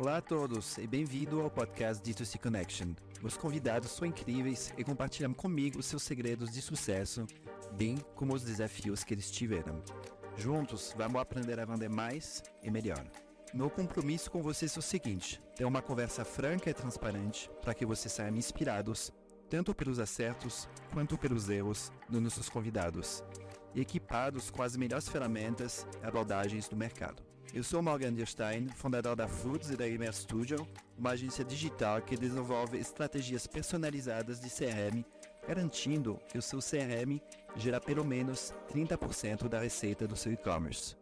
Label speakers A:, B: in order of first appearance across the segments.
A: Olá a todos e bem-vindo ao podcast D2C Connection. Os convidados são incríveis e compartilham comigo seus segredos de sucesso, bem como os desafios que eles tiveram. Juntos, vamos aprender a vender mais e melhor. Meu compromisso com vocês é o seguinte: ter uma conversa franca e transparente para que vocês saiam inspirados, tanto pelos acertos quanto pelos erros dos nossos convidados, e equipados com as melhores ferramentas e abordagens do mercado. Eu sou Morgan Dierstein, fundador da Foods e da Gamer Studio, uma agência digital que desenvolve estratégias personalizadas de CRM, garantindo que o seu CRM gera pelo menos 30% da receita do seu e-commerce.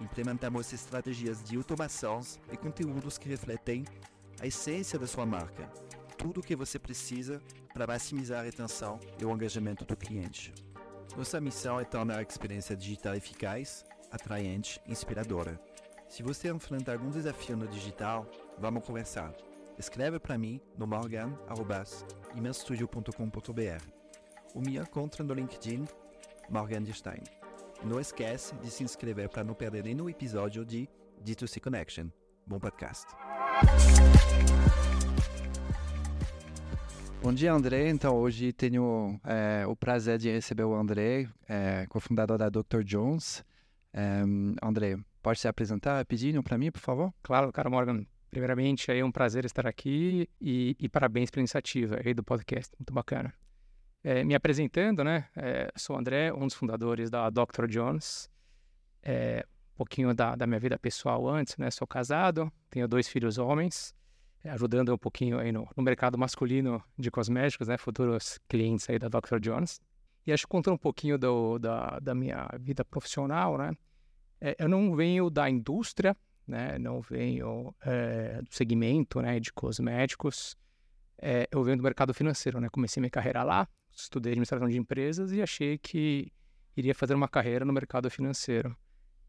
A: Implementamos estratégias de automações e conteúdos que refletem a essência da sua marca, tudo o que você precisa para maximizar a retenção e o engajamento do cliente. Nossa missão é tornar a experiência digital eficaz, atraente e inspiradora se você enfrenta algum desafio no digital, vamos conversar. Escreve para mim no morgan.imenstudio.com.br ou me encontra no LinkedIn Morgan Stein. Não esquece de se inscrever para não perder nenhum episódio de D2C Connection. Bom podcast. Bom dia, André. Então, hoje tenho é, o prazer de receber o André, é, cofundador da Dr. Jones. É, André, Pode se apresentar pedindo para mim, por favor?
B: Claro, cara Morgan. Primeiramente, é um prazer estar aqui e, e parabéns pela iniciativa aí do podcast, muito bacana. É, me apresentando, né? É, sou o André, um dos fundadores da Dr. Jones. É, um pouquinho da, da, minha vida pessoal antes, né? Sou casado, tenho dois filhos homens, é, ajudando um pouquinho aí no, no, mercado masculino de cosméticos, né? Futuros clientes aí da Dr. Jones. E acho que contar um pouquinho do, da, da minha vida profissional, né? É, eu não venho da indústria, né? Não venho é, do segmento, né? De cosméticos. É, eu venho do mercado financeiro, né? Comecei minha carreira lá, estudei administração de empresas e achei que iria fazer uma carreira no mercado financeiro.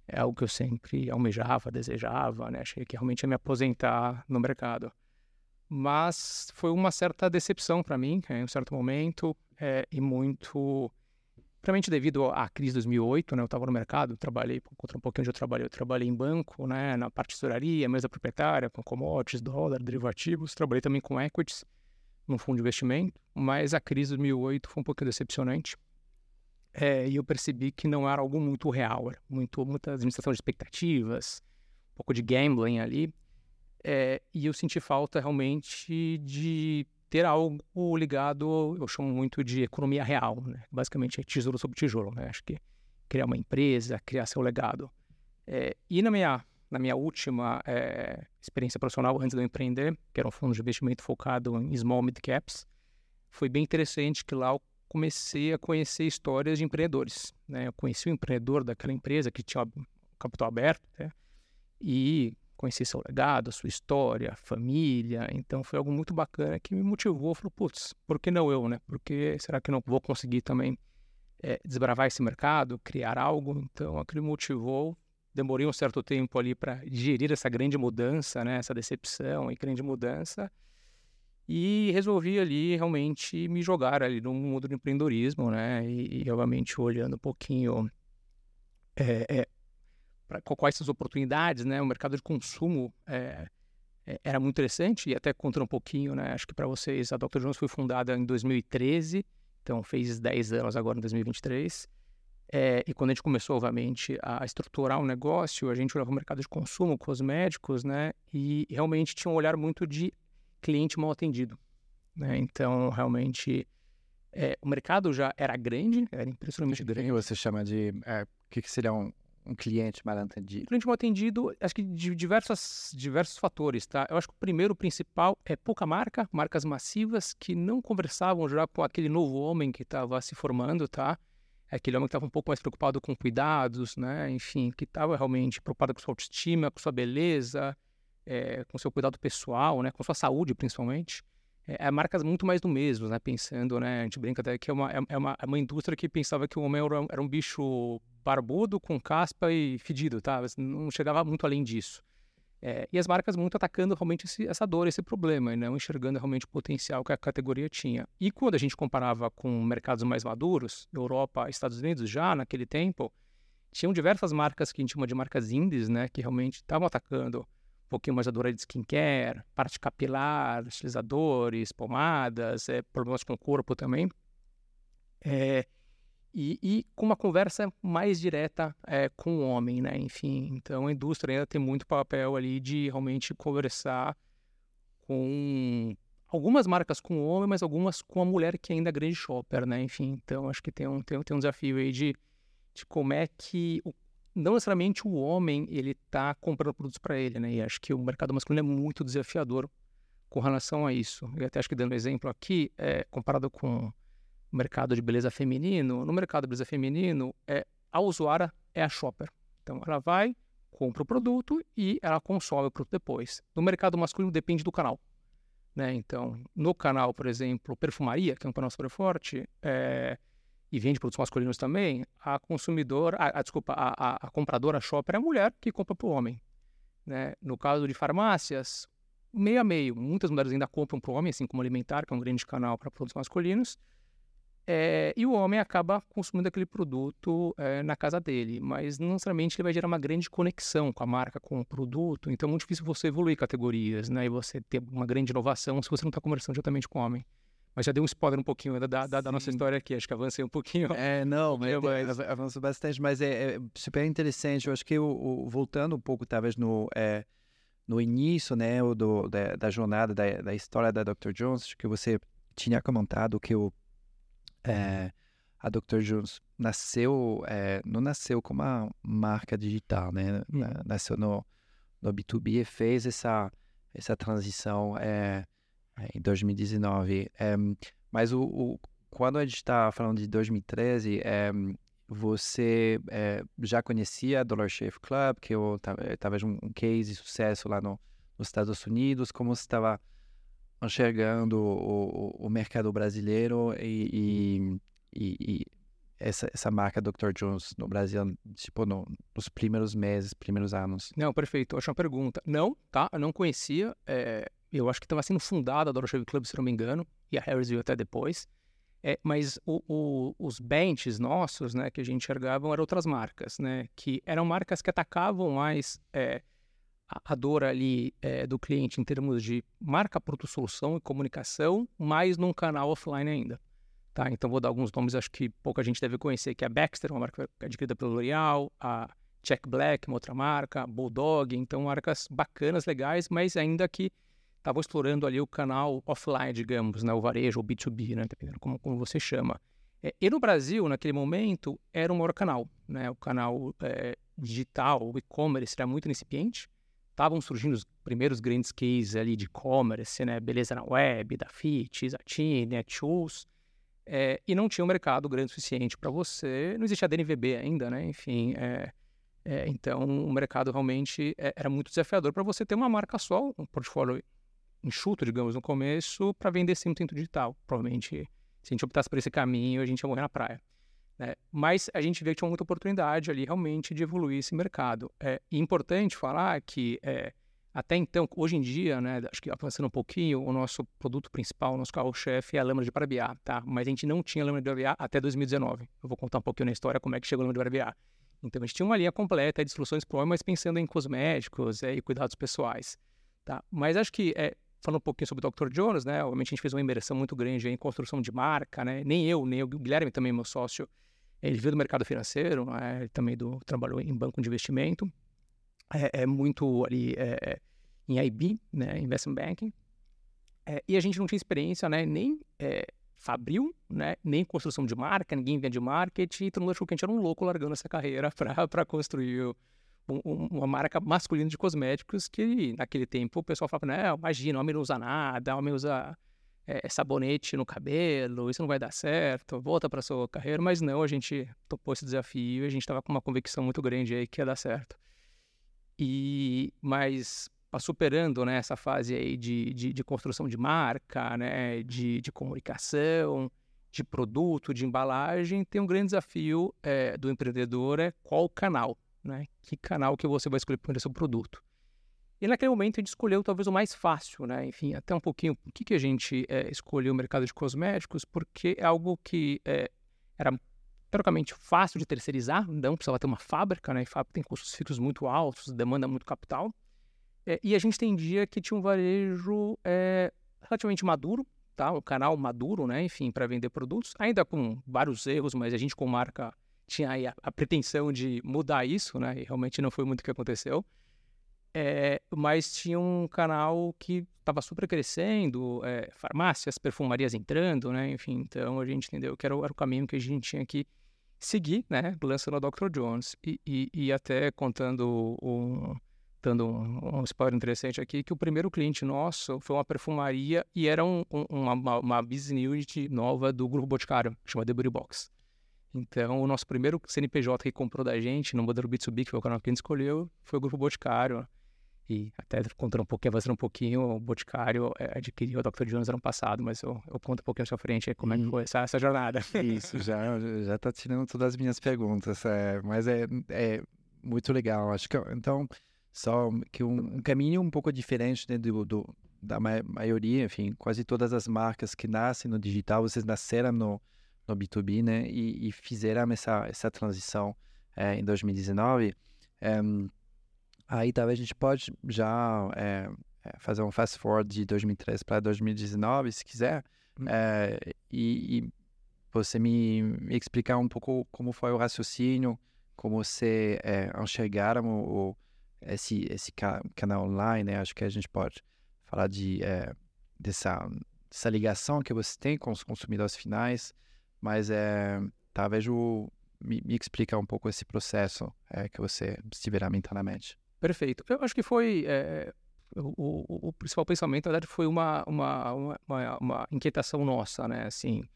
B: É algo que eu sempre almejava, desejava, né? Achei que realmente ia me aposentar no mercado. Mas foi uma certa decepção para mim, em um certo momento, é, e muito Primeiramente devido à crise de 2008, né, eu estava no mercado, trabalhei, contra um pouquinho onde eu trabalhei, eu trabalhei em banco, né, na parte de tesouraria, mesa proprietária, com commodities, dólar, derivativos, trabalhei também com equities, num fundo de investimento, mas a crise de 2008 foi um pouco decepcionante, é, e eu percebi que não era algo muito real, era muito, muita administração de expectativas, um pouco de gambling ali, é, e eu senti falta realmente de ter algo ligado, eu chamo muito de economia real, né? basicamente é tijolo sobre tijolo, né? acho que criar uma empresa, criar seu legado. É, e na minha, na minha última é, experiência profissional, antes de eu empreender, que era um fundo de investimento focado em small mid caps, foi bem interessante que lá eu comecei a conhecer histórias de empreendedores. Né? Eu conheci o empreendedor daquela empresa que tinha capital aberto, né? e conhecer seu legado, sua história, família. Então foi algo muito bacana que me motivou. Falou, putz, por que não eu, né? Porque será que não vou conseguir também é, desbravar esse mercado, criar algo? Então aquilo me motivou. Demorei um certo tempo ali para digerir essa grande mudança, né? Essa decepção e grande mudança. E resolvi ali realmente me jogar ali no mundo do empreendedorismo, né? E, e obviamente olhando um pouquinho é, é, pra, quais são oportunidades, né? O mercado de consumo é, é, era muito interessante e até contra um pouquinho, né? Acho que para vocês a Dr. Jones foi fundada em 2013, então fez 10 anos agora em 2023. É, e quando a gente começou, obviamente, a estruturar o um negócio, a gente olhava o mercado de consumo, cosméticos, né? E realmente tinha um olhar muito de cliente mal atendido. Né? Então, realmente, é, o mercado já era grande, era impressionantemente grande.
A: Você chama de. É, o que, que seria um, um cliente mal atendido?
B: Cliente mal atendido, acho que de diversos fatores, tá? Eu acho que o primeiro, principal, é pouca marca, marcas massivas que não conversavam já com aquele novo homem que estava se formando, tá? Aquele homem que estava um pouco mais preocupado com cuidados, né? Enfim, que estava realmente preocupado com sua autoestima, com sua beleza, é, com seu cuidado pessoal, né? Com sua saúde, principalmente. É, é, marcas muito mais do mesmo, né? Pensando, né? A gente brinca até que é uma, é, é uma, é uma indústria que pensava que o homem era, era um bicho barbudo, com caspa e fedido, tá? Não chegava muito além disso. É, e as marcas muito atacando realmente esse, essa dor, esse problema, e não enxergando realmente o potencial que a categoria tinha. E quando a gente comparava com mercados mais maduros, Europa, Estados Unidos, já naquele tempo, tinham diversas marcas que a gente chama de marcas indies, né, que realmente estavam atacando pouquinho mais a dor de skincare, parte capilar, estilizadores, pomadas, é, problemas com o corpo também. É, e, e, com uma conversa mais direta é, com o homem, né? Enfim, então a indústria ainda tem muito papel ali de realmente conversar com algumas marcas com o homem, mas algumas com a mulher que ainda é grande shopper, né? Enfim, então acho que tem um, tem, tem um desafio aí de, de como é que o, não necessariamente o homem ele está comprando produtos para ele, né? E acho que o mercado masculino é muito desafiador com relação a isso. E até acho que dando exemplo aqui, é, comparado com o mercado de beleza feminino, no mercado de beleza feminino, é, a usuária é a shopper. Então, ela vai, compra o produto e ela consome o produto depois. No mercado masculino, depende do canal. Né? Então, no canal, por exemplo, perfumaria, que é um canal super forte, é, e vende produtos masculinos também, a consumidora, a, a desculpa, a, a, a, compradora shopper é a mulher que compra para o homem. Né? No caso de farmácias, meio a meio. Muitas mulheres ainda compram para o homem, assim como alimentar, que é um grande canal para produtos masculinos. É, e o homem acaba consumindo aquele produto é, na casa dele, mas não necessariamente ele vai gerar uma grande conexão com a marca, com o produto. Então é muito difícil você evoluir categorias, né? E você ter uma grande inovação se você não está conversando diretamente com o homem. Mas já dei um spoiler um pouquinho da, da, da nossa história aqui, acho que avancei um pouquinho.
A: É, não, mas, mas... avançou bastante, mas é, é, super interessante. Eu acho que, o, o voltando um pouco, talvez, no, é, no início, né, do, da, da jornada, da, da história da Dr. Jones, acho que você tinha comentado que o é, a Dr. Jones nasceu, é, não nasceu como uma marca digital, né? Hum. Nasceu no, no B2B e fez essa, essa transição é, em 2019. mas o, o, quando a gente está falando de 2013, você já conhecia a Dollar Shave Club, que eu talvez um, um case de sucesso lá no, nos Estados Unidos, como você estava enxergando o, o, mercado brasileiro e, e, e, essa, essa marca Dr. Jones no Brasil, tipo, no, nos primeiros meses, primeiros anos?
B: Não, perfeito. Acho uma pergunta. Não, tá? Eu não conhecia. É, eu acho que estava sendo fundada a Dollar Club, se não me engano, e a Harris veio até depois. É, mas o, o, os benches nossos, né, que a gente enxergava eram outras marcas, né, que eram marcas que atacavam mais é, a dor ali é, do cliente em termos de marca, produto, solução e comunicação, mais num canal offline ainda. Tá? Então vou dar alguns nomes, acho que pouca gente deve conhecer, que é a Baxter, uma marca adquirida pelo L'Oreal, a Check Black, uma outra marca, Bulldog, então marcas bacanas, legais, mas ainda que estavam explorando ali o canal offline, digamos, né? o varejo, o B2B, né? dependendo como, como você chama. É, e no Brasil, naquele momento, era o maior canal, né? o canal é, digital, o e-commerce era muito incipiente, estavam surgindo os primeiros grandes cases ali de e-commerce, né? Beleza na web, da Fit, Zatin, Netshoes, é, e não tinha um mercado grande o suficiente para você. Não existia DNVB ainda, né? Enfim, é, é, então o mercado realmente é, era muito desafiador para você ter uma marca só, um portfólio enxuto, digamos, no começo, para vender sem muito digital. Provavelmente, se a gente optasse por esse caminho, a gente ia morrer na praia. Né? Mas a gente vê que tinha muita oportunidade ali realmente de evoluir esse mercado. É importante falar que é, até então, hoje em dia, né, acho que avançando um pouquinho, o nosso produto principal, o nosso carro-chefe é a lâmina de barbear, tá? Mas a gente não tinha lâmina de barbear até 2019. Eu vou contar um pouquinho na história como é que chegou a lâmina de barbear. Então a gente tinha uma linha completa de soluções pro mas pensando em cosméticos é, e cuidados pessoais, tá? Mas acho que é, falando um pouquinho sobre o Dr. Jones, né? Obviamente a gente fez uma imersão muito grande em construção de marca, né? Nem eu, nem o Guilherme também, meu sócio, ele veio do mercado financeiro, né? ele também do, trabalhou em banco de investimento, é, é muito ali é, é em IB, né? Investment Banking, é, e a gente não tinha experiência, né? Nem é, fabril, né? Nem construção de marca, ninguém vende marketing, e todo mundo achou que a gente era um louco largando essa carreira para construir uma marca masculina de cosméticos que naquele tempo o pessoal falava, não, imagina, homem não usa nada, homem usa é, sabonete no cabelo, isso não vai dar certo, volta para sua carreira, mas não, a gente topou esse desafio, a gente estava com uma convicção muito grande aí que ia dar certo. E mas superando né, essa fase aí de, de, de construção de marca, né, de, de, comunicação, de produto, de embalagem, tem um grande desafio é, do empreendedor é qual canal, né? Que canal que você vai escolher para o seu produto. E naquele momento a gente escolheu talvez o mais fácil, né? Enfim, até um pouquinho por que, que a gente é, escolheu o mercado de cosméticos, porque é algo que é, era teoricamente fácil de terceirizar, não precisava ter uma fábrica, né? E fábrica tem custos fixos muito altos, demanda muito capital. É, e a gente entendia que tinha um varejo é, relativamente maduro, tá? Um canal maduro, né? Enfim, para vender produtos, ainda com vários erros, mas a gente com marca tinha aí a, a pretensão de mudar isso, né? E realmente não foi muito o que aconteceu. É, mas tinha um canal que estava super crescendo, é, farmácias, perfumarias entrando, né? Enfim, então a gente entendeu que era, era, o caminho que a gente tinha que seguir, né? Lançando a Dr. Jones e, e, e até contando um, dando um, um, spoiler interessante aqui, que o primeiro cliente nosso foi uma perfumaria e era um, um, uma, uma business unit nova do Grupo Boticário, chamada The Box. Então, o nosso primeiro CNPJ que comprou da gente, no modelo B2B, que foi o canal que a gente escolheu, foi o Grupo Boticário. E até contando um pouquinho, avançando um pouquinho, o Boticário é, adquiriu a Dr. Jones ano passado, mas eu, eu conto um pouquinho à sua frente como é que foi essa, essa jornada.
A: Isso, já, já tá tirando todas as minhas perguntas, é, mas é, é muito legal. Acho que, então, só que um, um caminho um pouco diferente né, do, do, da maioria, enfim, quase todas as marcas que nascem no digital, vocês nasceram no, no B2B, né, e, e fizeram essa, essa transição é, em 2019. É, Aí talvez a gente pode já é, fazer um fast forward de 2013 para 2019, se quiser, hum. e, e, você me, me, explicar um pouco como foi o raciocínio, como você é, enxergaram o, o, esse, esse canal online, né? Acho que a gente pode falar de, dessa, dessa ligação que você tem com os consumidores finais, mas é, talvez o, me, me explicar um pouco esse processo é, que você estiver mentalmente.
B: Perfeito. Eu acho que foi. É, o, o, o, principal pensamento, na verdade, foi uma, uma, uma, uma inquietação nossa, né? Assim,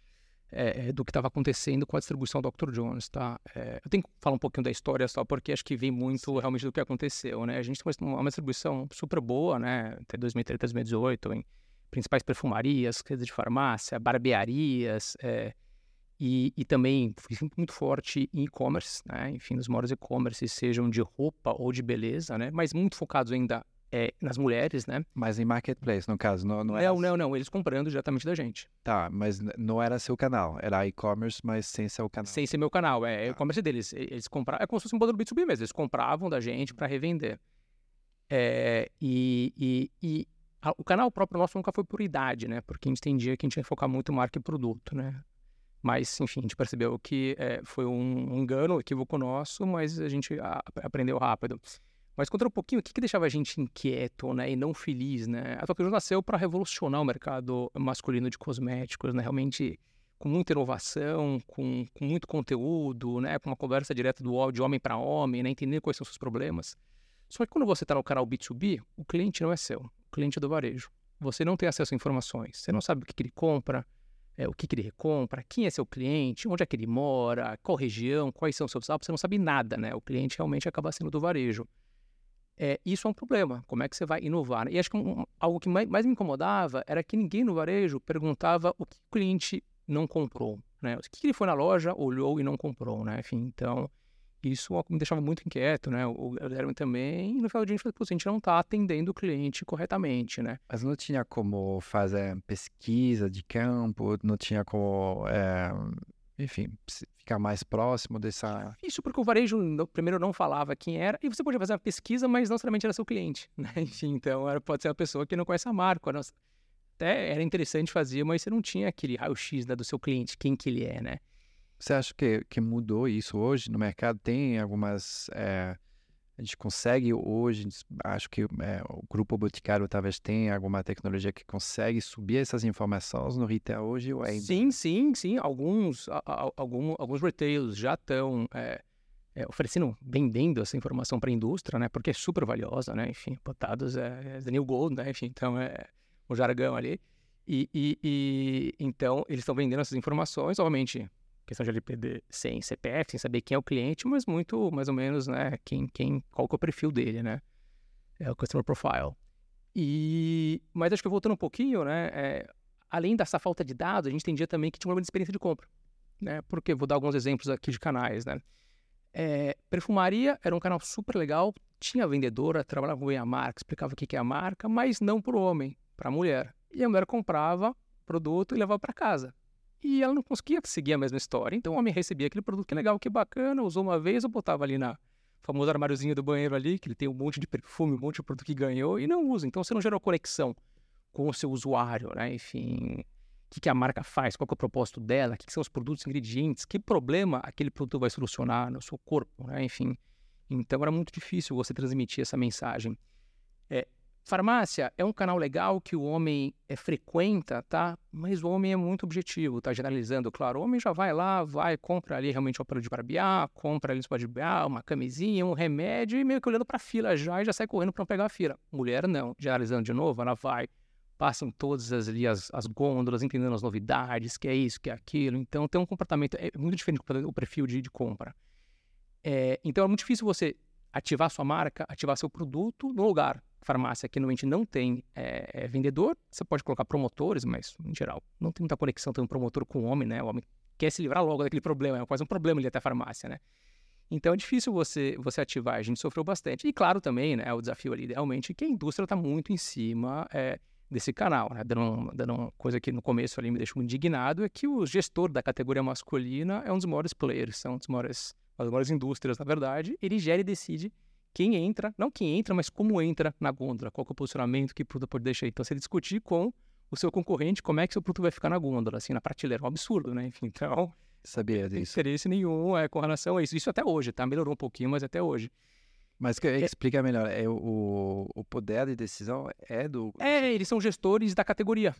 B: é, do que estava acontecendo com a distribuição do Dr. Jones, tá? É, eu tenho que falar um pouquinho da história só, porque acho que vem muito realmente do que aconteceu, né? A gente tem uma, uma distribuição super boa, né? Até 2013, 2018, em principais perfumarias, redes de farmácia, barbearias, é, e, e também muito forte em e-commerce, né? enfim, nos maiores e-commerce, sejam de roupa ou de beleza, né? mas muito focados ainda é, nas mulheres, né?
A: Mas em marketplace, no caso, não, não
B: era... Não, não, não, eles comprando diretamente da gente.
A: Tá, mas não era seu canal, era e-commerce, mas sem ser o canal.
B: Sem ser meu canal, é, tá. e-commerce deles. Eles compravam, é como se fosse um modelo B2B mesmo, eles compravam da gente para revender. É, e, e, e a, o canal próprio nosso nunca foi por idade, né? Porque a gente entendia que a gente ia focar muito em marca e produto, né? Mas, enfim, a gente percebeu que é, foi um engano, um equívoco nosso, mas a gente a, aprendeu rápido. Mas contra um pouquinho, o que, que deixava a gente inquieto né, e não feliz? Né? A Tokyo nasceu para revolucionar o mercado masculino de cosméticos, né? realmente com muita inovação, com, com muito conteúdo, né? com uma conversa direta do, de homem para homem, né? entender quais são os seus problemas. Só que quando você está no canal B2B, o cliente não é seu, o cliente é do varejo. Você não tem acesso a informações, você não sabe o que, que ele compra, é, o que, que ele recompra, quem é seu cliente, onde é que ele mora, qual região, quais são seus dados, você não sabe nada, né? O cliente realmente acaba sendo do varejo. É, isso é um problema. Como é que você vai inovar? E acho que um, algo que mais, mais, me incomodava era que ninguém no varejo perguntava o que o cliente não comprou, né? O que ele foi na loja, olhou e não comprou, né? Enfim, então isso me deixava muito inquieto, né? O Guilherme também, e no final do dia a gente falou, a gente não está atendendo o cliente corretamente, né?
A: Mas não tinha como fazer pesquisa de campo, não tinha como, é, enfim, ficar mais próximo dessa...
B: Isso porque o varejo, primeiro, não falava quem era, e você podia fazer uma pesquisa, mas não necessariamente era seu cliente, né? Enfim, então era, pode ser uma pessoa que não conhece a marca, até era interessante fazer, mas você não tinha aquele raio-x né, do seu cliente, quem que ele é, né?
A: Você acha que, que mudou isso hoje no mercado? Tem algumas. É, a gente consegue hoje, acho que é, o grupo Boticário talvez tenha alguma tecnologia que consegue subir essas informações no retail hoje? Ou ainda...
B: Sim, sim, sim. Alguns, a, a, algum, alguns retailers já estão é, é, oferecendo, vendendo essa informação para a indústria, né? Porque é super valiosa, né? Enfim, botados é, é the new gold, né? Enfim, então é o jargão ali. E, e, e então eles estão vendendo essas informações, obviamente questão de LPD sem CPF, sem saber quem é o cliente, mas muito, mais ou menos, né, quem, quem, qual que é o perfil dele, né, é o Customer Profile. E, mas acho que voltando um pouquinho, né, é, além dessa falta de dados, a gente entendia também que tinha uma experiência de compra, né, porque vou dar alguns exemplos aqui de canais, né, é, perfumaria era um canal super legal, tinha vendedora, trabalhava com a marca, explicava o que é a marca, mas não para o homem, para a mulher. E a mulher comprava produto e levava para casa. E ela não conseguia seguir a mesma história. Então o homem recebia aquele produto que legal, que bacana, usou uma vez, eu botava ali na famoso armáriozinho do banheiro ali, que ele tem um monte de perfume, um monte de produto que ganhou e não usa. Então você não gerou conexão com o seu usuário, né? Enfim, o que, que a marca faz, qual é o propósito dela, o que, que são os produtos, ingredientes, que problema aquele produto vai solucionar no seu corpo, né? Enfim, então era muito difícil você transmitir essa mensagem. É, Farmácia é um canal legal que o homem é, frequenta, tá? Mas o homem é muito objetivo, tá? Generalizando, claro. O homem já vai lá, vai, compra ali realmente um aparelho de barbear, compra ali um de barbear, uma camisinha, um remédio e meio que olhando para a fila já e já sai correndo para pegar a fila. Mulher não. Generalizando de novo, ela vai, passa em todas as, ali, as, as gôndolas, entendendo as novidades, que é isso, que é aquilo. Então tem um comportamento é muito diferente do perfil de, de compra. É, então é muito difícil você ativar sua marca, ativar seu produto no lugar farmácia que normalmente não tem é, é, vendedor, você pode colocar promotores, mas em geral não tem muita conexão ter um promotor com o homem, né? O homem quer se livrar logo daquele problema, é quase um problema ali até a farmácia, né? Então é difícil você você ativar, a gente sofreu bastante. E claro também, né, o desafio ali idealmente que a indústria está muito em cima é, desse canal, né? Dando, dando uma coisa que no começo ali me deixou indignado, é que o gestor da categoria masculina é um dos maiores players, são um dos maiores, uma das maiores indústrias, na verdade, ele gera e decide quem entra, não quem entra, mas como entra na gôndola, qual é o posicionamento que o produto pode deixar. Então, você discutir com o seu concorrente como é que seu produto vai ficar na gôndola, assim, na prateleira. É um absurdo, né? Enfim, então...
A: Sabia
B: disso.
A: Não
B: interesse nenhum é, com relação a isso. Isso até hoje, tá? Melhorou um pouquinho, mas até hoje.
A: Mas que, é, explica melhor, é o, o poder de decisão é do...
B: É, eles são gestores da categoria.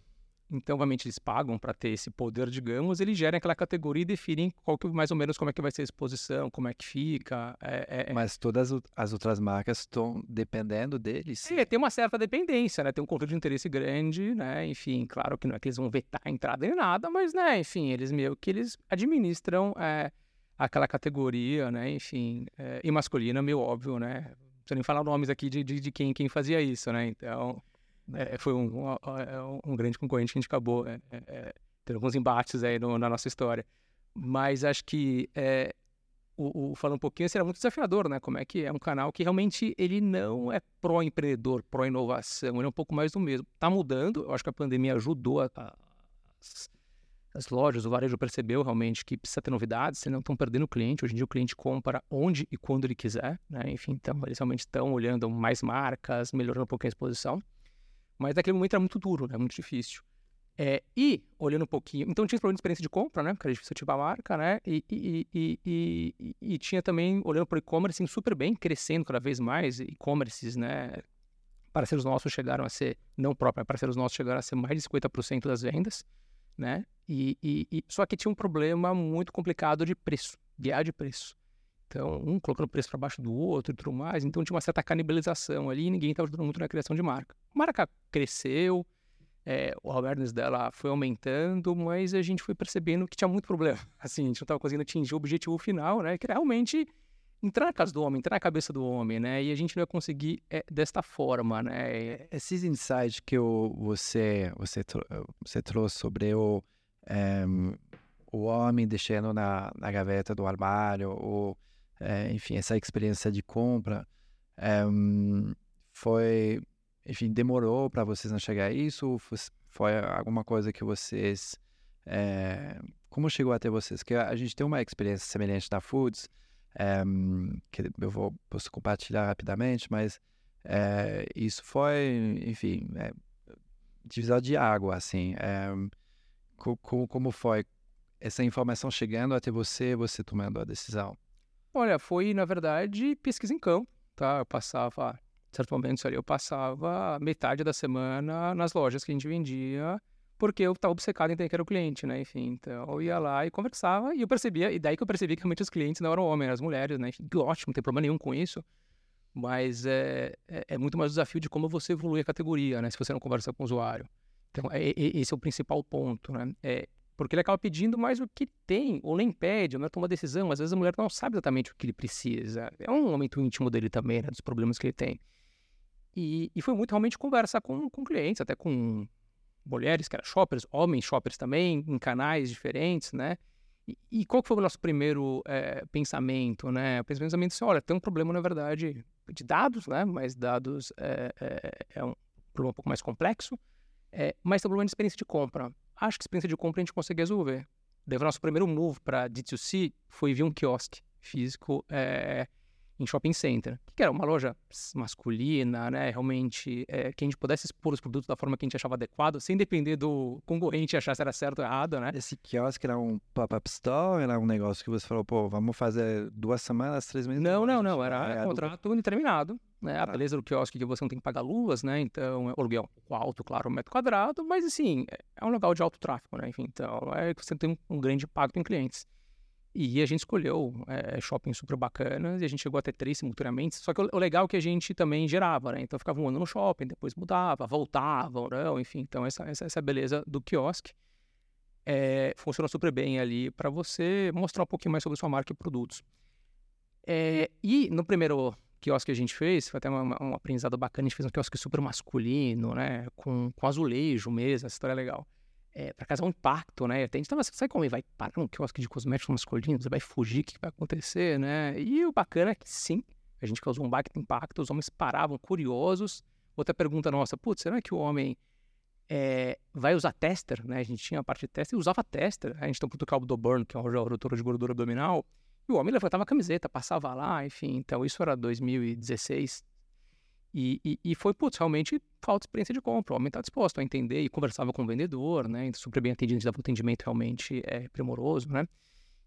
B: Então, obviamente, eles pagam para ter esse poder, digamos, eles gerem aquela categoria e definem qual que, mais ou menos como é que vai ser a exposição, como é que fica. É,
A: é, é. Mas todas as outras marcas estão dependendo deles?
B: É, tem uma certa dependência, né? Tem um conflito de interesse grande, né? Enfim, claro que não é que eles vão vetar a entrada em nada, mas, né, enfim, eles meio que eles administram é, aquela categoria, né? Enfim, é, e masculina, meio óbvio, né? Não precisa nem falar nomes aqui de, de, de quem, quem fazia isso, né? Então é, foi um, um, é, um, grande concorrente que a gente acabou é, é, é tendo alguns embates aí no, na nossa história. Mas acho que é, o, o falando um pouquinho seria muito desafiador, né? Como é que é um canal que realmente ele não é pró-empreendedor, pró-inovação, ele é um pouco mais do mesmo. Tá mudando, eu acho que a pandemia ajudou a, a, as, as, lojas, o varejo percebeu realmente que precisa ter novidades, senão estão perdendo o cliente. Hoje em dia o cliente compra onde e quando ele quiser, né? Enfim, então eles realmente estão olhando mais marcas, melhorando um pouquinho a exposição. Mas naquele momento era muito duro, né? Muito difícil. É, e, olhando um pouquinho, então tinha problema de experiência de compra, né? Porque era difícil ativar a marca, né? E, e, e, e, e tinha também, olhando para o e-commerce, super bem, crescendo cada vez mais. E-commerces, né? Parceiros nossos chegaram a ser, não próprio, parceiros nossos chegaram a ser mais de 50% das vendas, né? E, e, só que tinha um problema muito complicado de preço, guiar de preço. Então, um colocando preço para baixo do outro e tudo mais. Então, tinha uma certa canibalização ali e ninguém estava ajudando muito na criação de marca. A marca cresceu, é, o awareness dela foi aumentando, mas a gente foi percebendo que tinha muito problema. Assim, a gente não estava conseguindo atingir o objetivo final, né? Que realmente entrar na casa do homem, entrar na cabeça do homem, né? E a gente não ia conseguir é, desta forma, né?
A: Esses insights que o, você, você, você trouxe sobre o, é, o homem deixando na, na gaveta do armário, ou é, enfim, essa experiência de compra é, foi, enfim, demorou para vocês não chegar a isso? Foi alguma coisa que vocês, é, como chegou até vocês? Que a gente tem uma experiência semelhante na Foods, que eu vou posso compartilhar rapidamente, mas isso foi, enfim, divisão de água, assim. como, como foi essa informação chegando até você, você tomando a decisão?
B: Olha, foi, na verdade, pesquisa em campo, tá? Eu passava, em certos momentos ali, eu passava metade da semana nas lojas que a gente vendia, porque eu estava obcecado em ter que era o cliente, né? Enfim, então eu ia lá e conversava, e eu percebia, e daí que eu percebi que realmente os clientes não eram homens, eram mulheres, né? Ótimo, não tem problema nenhum com isso, mas é, é, é, muito mais o desafio de como você evolui a categoria, né? Se você não conversa com o usuário. Então, é, é esse é o principal ponto, né? É, porque ele acaba pedindo mais o que tem, ou nem pede, a mulher toma decisão. Às vezes a mulher não sabe exatamente o que ele precisa. É um momento íntimo dele também, né, dos problemas que ele tem. E, e foi muito realmente conversar com, com clientes, até com mulheres que eram shoppers, homens shoppers também, em canais diferentes, né? E, e qual que foi o nosso primeiro é, pensamento, né? O pensamento assim, olha, tem um problema, na verdade, de dados, né? Mas dados é, é, é um problema um pouco mais complexo, é, mas tem um problema de experiência de compra acho que experiência de compra a gente consegue resolver. Daí nosso primeiro move para D2C foi vir um quiosque físico. É... em shopping center, que era uma loja masculina, né, realmente, é, que a gente pudesse expor os produtos da forma que a gente achava adequado, sem depender do concorrente achar se era certo ou errado, né?
A: Esse quiosque era um pop-up store, era um negócio que você falou, pô, vamos fazer duas semanas, três meses?
B: Não, não, não, era, era contrato do... indeterminado, né, a beleza do quiosque é que você não tem que pagar luvas, né, então, é aluguel um alto, claro, um metro quadrado, mas assim, é um lugar de alto tráfego, né, enfim, então, é que você tem um, um grande impacto em clientes. E a gente escolheu é, shoppings super bacanas e a gente chegou a ter três simultaneamente. Só que o, o legal é que a gente também gerava, né? Então ficava um ano no shopping, depois mudava, voltava ou não, enfim. Então essa, essa, essa é a beleza do quiosque. É, funciona super bem ali para você mostrar um pouquinho mais sobre sua marca e produtos. É, e no primeiro quiosque que a gente fez, foi até uma, um aprendizado bacana, a gente fez um quiosque super masculino, né? Com, com azulejo mesmo, essa história é legal é, para causar um impacto, né? Até a gente tava, sabe como vai parar um quiosque de cosméticos masculinos? Você vai fugir, o que vai acontecer, né? E o bacana é que sim, a gente causou um baita impacto, os homens paravam curiosos. Outra pergunta nossa, putz, será que o homem é, vai usar tester, né? A gente tinha a parte de tester e usava tester. A gente tem um protocolo do Burn, que é um redutor de gordura abdominal, e o homem levantava a camiseta, passava lá, enfim. Então isso era 2016, e, e, e, foi, putz, realmente falta experiência de compra. O homem está disposto a entender e conversava com o vendedor, né? Super bem atendido, dava um atendimento realmente é, primoroso, né?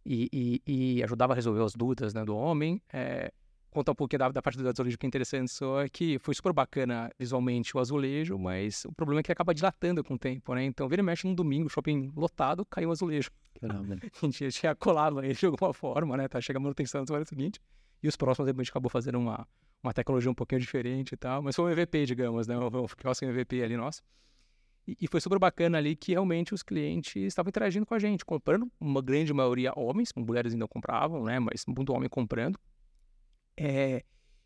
B: E, e, e, ajudava a resolver as dúvidas né, do homem. É, contar um pouquinho da, da parte do azulejo que é interessante só é que foi super bacana visualmente o azulejo, mas o problema é que acaba dilatando com o tempo, né? Então, vira e mexe num domingo, shopping lotado, caiu um azulejo. Caramba. a gente tinha colado ele de alguma forma, né? Tá, chega a manutenção no semana seguinte. E os próximos, a gente acabou fazendo uma, uma tecnologia um pouquinho diferente e tal, mas foi um MVP, digamos, né? Um quiosque MVP ali nosso. E, e, foi super bacana ali que realmente os clientes estavam interagindo com a gente, comprando, uma grande maioria homens, mulheres ainda compravam, né? Mas muito homem comprando. É,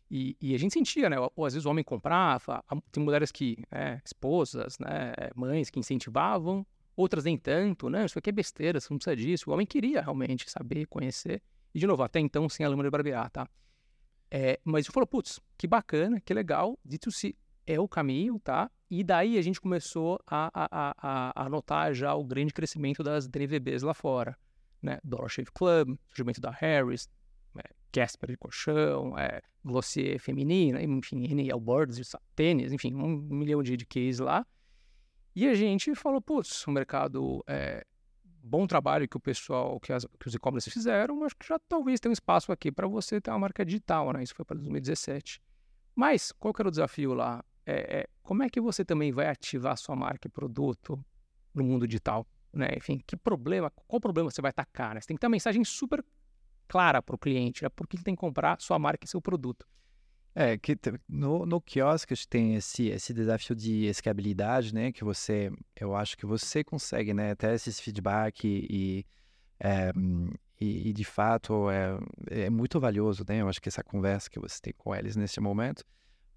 B: e, e, a gente sentia, né? Ou às vezes o homem comprava, tem mulheres que, é, esposas, né? Mães que incentivavam, outras nem tanto, né? Isso aqui é besteira, você não precisa disso. O homem queria realmente saber, conhecer. E, de novo, até então sem a lâmina de barbear, tá? É, mas eu falou, putz, que bacana, que legal, dito se é o caminho, tá? E daí a gente começou a, a, a, a notar já o grande crescimento das DVBs lá fora, né? Dollar Shave Club, surgimento da Harris, Casper de colchão, é, Glossier feminina, enfim, NL Birds, tênis, enfim, um milhão de, de cases lá. E a gente falou, putz, o mercado é, bom trabalho que o pessoal, que, as, que os e-commerce fizeram, acho que já talvez tenha um espaço aqui para você ter uma marca digital, né? Isso foi para 2017. Mas qual que era o desafio lá? É, é, como é que você também vai ativar sua marca e produto no mundo digital? Né? Enfim, que problema, qual problema você vai atacar? Né? Você tem que ter uma mensagem super clara para o cliente, né? por que ele tem que comprar sua marca e seu produto.
A: É, que no, no quiosque tem esse, esse desafio de escalabilidade, né? Que você, eu acho que você consegue, né? Ter esses feedback e, é, e, e, de fato é, é muito valioso, né? Eu acho que essa conversa que você tem com eles nesse momento.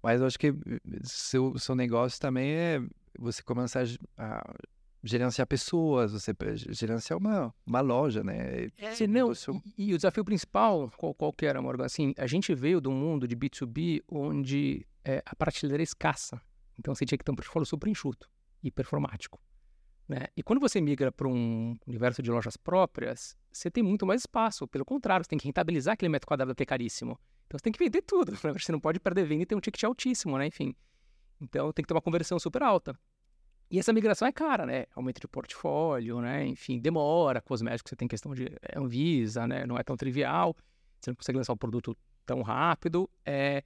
A: Mas eu acho que seu, seu negócio também é você começar a gerenciar pessoas, você gerenciar uma, uma loja, né?
B: É, não, e, e, o desafio principal, qual, qual que era, Morgan? Assim, a gente veio um mundo de B2B onde é, a prateleira é escassa. Então você tinha que ter um portfólio super enxuto e performático. Né? E quando você migra para um universo de lojas próprias, você tem muito mais espaço. Pelo contrário, você tem que rentabilizar aquele metro quadrado que é caríssimo. Então você tem que vender tudo. Né? Você não pode perder venda e ter um ticket altíssimo, né? Enfim. Então tem que ter uma conversão super alta. E essa migração é cara, né? Aumento de portfólio, né? Enfim, demora. Cosméticos você tem questão de é, Anvisa, né? Não é tão trivial. Você não consegue lançar o um produto tão rápido. É,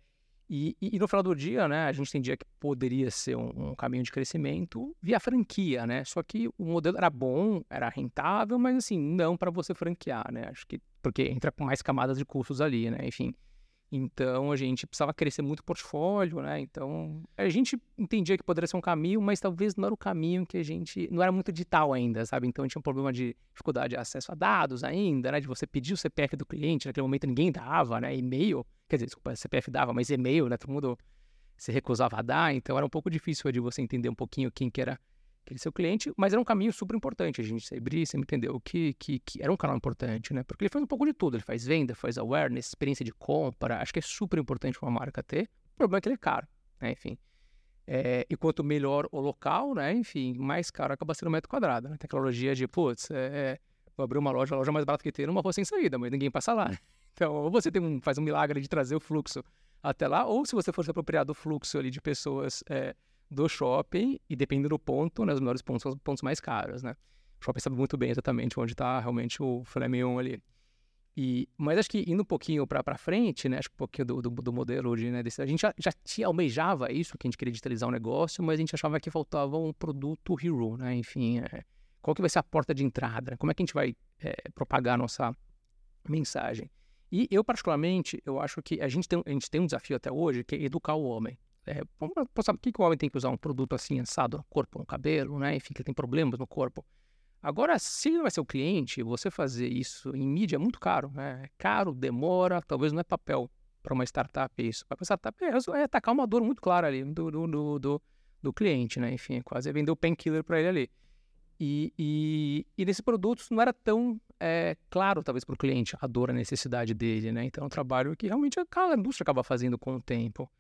B: e, e, no final do dia, né? A gente entendia que poderia ser um, um, caminho de crescimento via franquia, né? Só que o modelo era bom, era rentável, mas assim, não para você franquear, né? Acho que porque entra com mais camadas de custos ali, né? Enfim. Então a gente precisava crescer muito o portfólio, né? Então a gente entendia que poderia ser um caminho, mas talvez não era o caminho que a gente. não era muito digital ainda, sabe? Então tinha um problema de dificuldade de acesso a dados ainda, né? De você pedir o CPF do cliente, naquele momento ninguém dava, né? E-mail, quer dizer, desculpa, CPF dava, mas e-mail, né? Todo mundo se recusava a dar, então era um pouco difícil de você entender um pouquinho quem que era aquele seu cliente, mas era um caminho super importante. A gente sempre, sempre entendeu que, que, que era um canal importante, né? Porque ele faz um pouco de tudo. Ele faz venda, faz awareness, experiência de compra. Acho que é super importante uma marca ter. O problema é que ele é caro, né? Enfim. É, e quanto melhor o local, né? Enfim, mais caro acaba sendo o metro quadrado. Né? Tecnologia de, putz, é, é, vou abrir uma loja, a loja mais barata que tem, uma rua sem saída, mas ninguém passa lá. Então, ou você tem um, faz um milagre de trazer o fluxo até lá, ou se você for se apropriar do fluxo ali de pessoas é, do shopping, e dependendo do ponto, né, os melhores pontos são os pontos mais caros, né? O shopping sabe muito bem exatamente onde está realmente o mignon ali. E, mas acho que indo um pouquinho para frente, né, acho que um pouquinho do, do, do modelo de, né, desse, a gente já, já tinha, almejava isso, que a gente queria digitalizar o um negócio, mas a gente achava que faltava um produto hero, né, enfim, é, qual que vai ser a porta de entrada, como é que a gente vai é, propagar a nossa mensagem. E eu, particularmente, eu acho que a gente tem, a gente tem um desafio até hoje, que é educar o homem. É, sabe, por que, que o homem tem que usar um produto assim, assado no corpo, no cabelo, né? Enfim, que ele tem problemas no corpo. Agora, se não vai ser o cliente, você fazer isso em mídia é muito caro. Né? É caro, demora, talvez não é papel para uma startup isso. Para uma startup é, é atacar uma dor muito clara ali do, do, do, do cliente, né? Enfim, é quase vender o painkiller para ele ali. E, e, e nesses produtos não era tão é, claro, talvez, para o cliente a dor, a necessidade dele, né? Então, é um trabalho que realmente a indústria acaba fazendo com o tempo.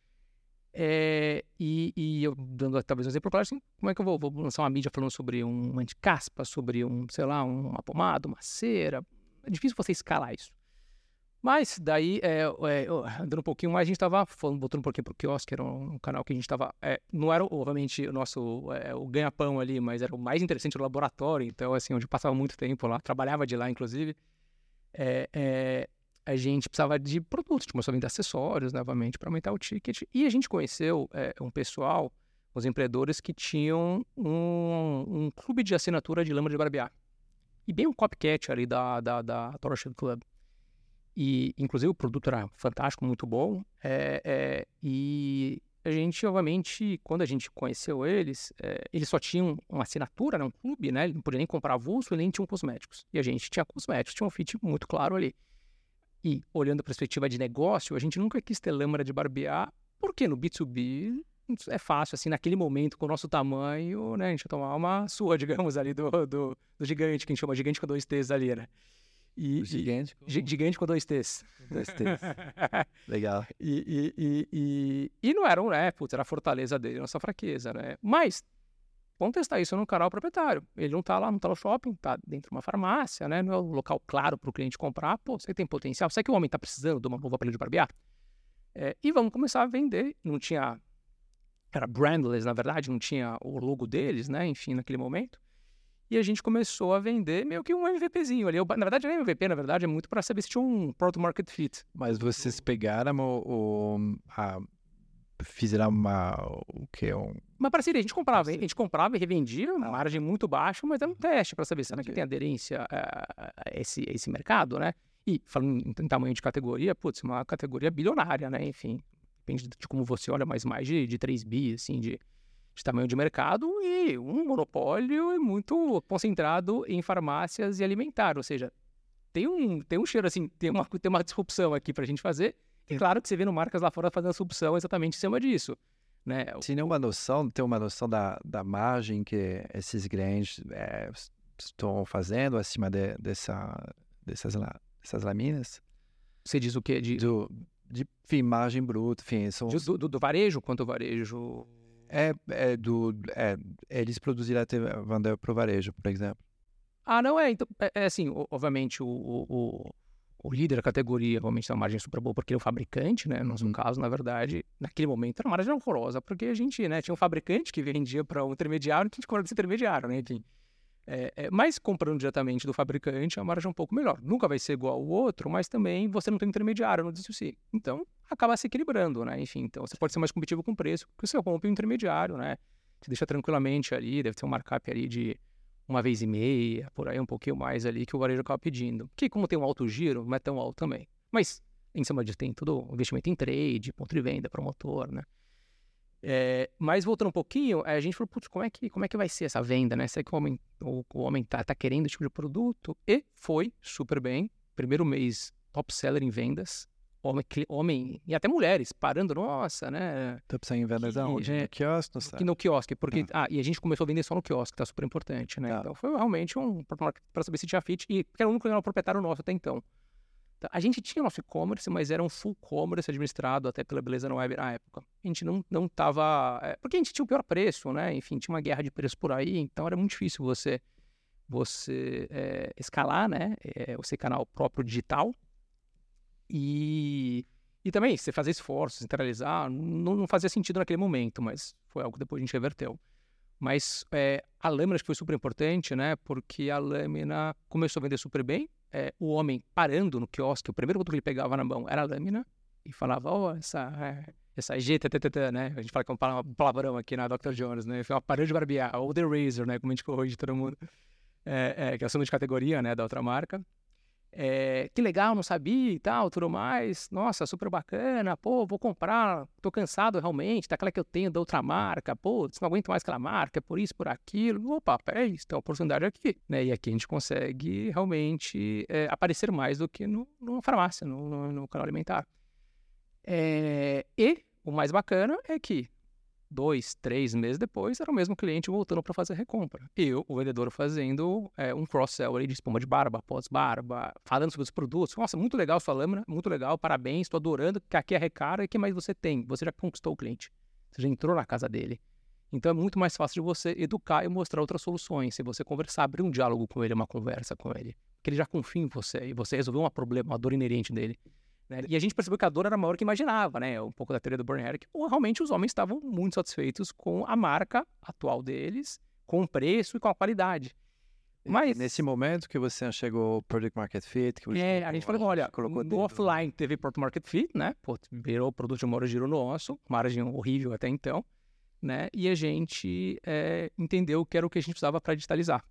B: É, e, e, eu dando talvez um exemplo claro, assim, como é que eu vou, vou, lançar uma mídia falando sobre um anticaspa, sobre um, sei lá, uma pomada, uma cera? É difícil você escalar isso. Mas daí, é, é, andando um pouquinho mais, a gente estava falando, voltando um pouquinho para o era um, um, canal que a gente estava. É, não era, obviamente, o nosso é, o ganha-pão ali, mas era o mais interessante do laboratório, então, assim, onde passava muito tempo lá, trabalhava de lá, inclusive. É, é, a gente precisava de produtos, começou a vender acessórios novamente para aumentar o ticket. E a gente conheceu um pessoal, os empreendedores, que tinham um, um clube de assinatura de lama de barbear. E bem um copycat ali da, da, da Torch Club. E, inclusive, o produto era fantástico, muito bom. É, é, e a gente, obviamente, quando a gente conheceu eles, é, eles só tinham uma assinatura, né, um clube, né? Ele não podia nem comprar avulso, nem tinham cosméticos. E a gente tinha cosméticos, tinha um fit muito claro ali. E, olhando a perspectiva de negócio, a gente nunca quis ter lâmpada de barbear, porque no B2B é fácil, assim, naquele momento, com o nosso tamanho, né? A gente ia tomar uma sua, digamos, ali do, do, do gigante, que a gente chama gigante com dois T's ali, né?
A: E, gigante?
B: E, gigante com dois T's.
A: Dois T's. Legal.
B: E, e, e, e, não era um, né? Putz, era a fortaleza dele, nossa fraqueza, né? Mas vamos testar isso no canal proprietário. Ele não tá lá, não tá no shopping, tá dentro de uma farmácia, né? Não é um local claro para o cliente comprar. Pô, você tem potencial. Será que o homem tá precisando de uma nova aparelho de barbear? É, e vamos começar a vender. Não tinha. Era brandless, na verdade, não tinha o logo deles, né? Enfim, naquele momento. E a gente começou a vender meio que um MVPzinho ali. Eu, na verdade, não é MVP, na verdade, é muito para saber se tinha um product market fit.
A: Mas vocês pegaram o, o a, fizeram uma o que um
B: uma parceria, a gente comprava, a gente comprava e revendia, uma margem muito baixa, mas era um teste para saber será que tem aderência a, a, esse, a esse mercado, né? E falando em, em, tamanho de categoria, putz, uma categoria bilionária, né? Enfim, depende de como você olha, mas mais de, de 3 bi, assim, de, de tamanho de mercado e um monopólio muito concentrado em farmácias e alimentar, ou seja, tem um, tem um cheiro assim, tem uma, tem uma disrupção aqui para a gente fazer. E claro que você vê no marcas lá fora fazendo a disrupção exatamente em cima disso. Né?
A: Tinha uma noção, tem uma noção da, da margem que esses grandes é, estão fazendo acima de, dessa, dessas, dessas laminas?
B: Você diz o quê?
A: De, do, de enfim, margem bruta, enfim. São...
B: Do, do, do varejo? Quanto varejo
A: é, é do. É, eles produziram até vender para o varejo, por exemplo.
B: Ah, não é. Então, é, é assim, obviamente, o, o, o, líder da categoria, obviamente, tem uma margem super boa porque ele é o fabricante, né? No uhum. caso, na verdade, naquele momento era uma margem horrorosa, porque a gente, né, tinha um fabricante que vendia para um intermediário que a gente cobrava desse intermediário, né? Enfim. É, é, mas comprando diretamente do fabricante, a margem é um pouco melhor. Nunca vai ser igual ao outro, mas também você não tem intermediário no D2C. Então, acaba se equilibrando, né? Enfim, então você pode ser mais competitivo com o preço, porque você rompe o intermediário, né? Você deixa tranquilamente ali, deve ter um markup ali de uma vez e meia, por aí um pouquinho mais ali que o varejo acaba pedindo. Que como tem um alto giro, não é tão alto também. Mas, em cima disso, tem todo o investimento em trade, ponto de venda, promotor, né? É, mas voltando um pouquinho, a gente falou, putz, como é que, como é que vai ser essa venda, né? Será que o homem, o, o homem tá, tá querendo esse tipo de produto? E foi super bem. Primeiro mês, top seller em vendas. Homem, homem e até mulheres parando, nossa, né?
A: Top seller em vendas aonde? No quiosque?
B: No, no quiosque, porque... Ah. ah. e a gente começou a vender só no quiosque, tá super importante, né? Tá. Então foi realmente um para saber se tinha fit. E era o único proprietário nosso até então. Tá, a gente tinha nosso e-commerce, mas era um full commerce administrado até pela Beleza no Web na época. A gente não, não tava... É, porque a gente tinha o pior preço, né? Enfim, tinha uma guerra de preço por aí, então era muito difícil você você é, escalar, né? É, você canal próprio digital. E, e também, você fazer esforços, centralizar, não, não fazia sentido naquele momento, mas foi algo que depois a gente reverteu. Mas é, a lâmina acho que foi super importante, né? Porque a lâmina começou a vender super bem. É, o homem parando no quiosque, o primeiro produto que ele pegava na mão era a lâmina e falava, ó, oh, essa, é, essa GTTT, né? A gente fala que é um palavrão aqui na Dr. Jones, né? Foi uma parede de barbear, ou The Razor, né? Como a gente corrige todo mundo. É, é, que é a de categoria, né? Da outra marca. É, que legal, não sabia e tal, tudo mais. Nossa, super bacana. Pô, vou comprar. Tô cansado realmente daquela que eu tenho da outra marca. Pô, não aguento mais aquela marca, por isso, por aquilo. Opa, peraí, tem uma oportunidade aqui. Né? E aqui a gente consegue realmente é, aparecer mais do que no, numa farmácia, no, no, no canal alimentar. É, e o mais bacana é que dois, três meses depois, era o mesmo cliente voltando para fazer a recompra. Eu, o vendedor, fazendo é, um cross-sell de espuma de barba, pós-barba, falando sobre os produtos. Nossa, muito legal sua lâmina, muito legal, parabéns, estou adorando, que aqui é recara, e que mais você tem? Você já conquistou o cliente, você já entrou na casa dele. Então é muito mais fácil de você educar e mostrar outras soluções. Se você conversar, abrir um diálogo com ele, uma conversa com ele. Porque ele já confia em você e você resolveu um problema, uma dor inerente dele. Né? E a gente percebeu que a dor era maior que imaginava, né? Um pouco da teoria do Bernard, que realmente os homens estavam muito satisfeitos com a marca atual deles, com o preço e com a qualidade.
A: Mas nesse momento que você chegou ao Product Market Fit, que
B: é, a gente falou, olha, colocou no offline teve Product Market Fit, né? Pô, virou produto de maior giro nosso, margem horrível até então, né? E a gente é, entendeu que era o que a gente precisava para digitalizar,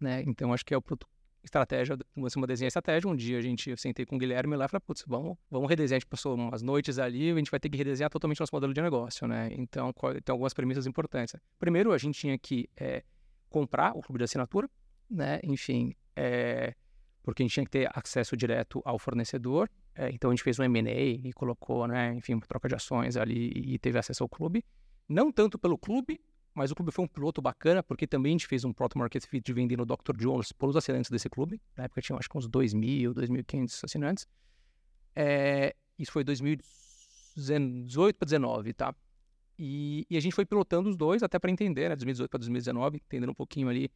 B: né? Então acho que é o produto estratégia, você uma desenhar estratégia. Um dia a gente, sentei com o Guilherme lá e falei, putz, vamos, vamos redesenhar. A gente passou umas noites ali, a gente vai ter que redesenhar totalmente nosso modelo de negócio, né? Então, tem algumas premissas importantes. Primeiro, a gente tinha que é, comprar o clube de assinatura, né? Enfim, é, porque a gente tinha que ter acesso direto ao fornecedor. É, então, a gente fez um M&A e colocou, né? Enfim, uma troca de ações ali e teve acesso ao clube. Não tanto pelo clube, mas o clube foi um piloto bacana, porque também a gente fez um Proto Market Fit vendendo o Dr. Jones para os assinantes desse clube. Na época tinha acho que uns 2.000, 2.500 assinantes. É, isso foi 2018 para 2019, tá? E, e, a gente foi pilotando os dois até para entender, né? 2018 para 2019, entendendo um pouquinho ali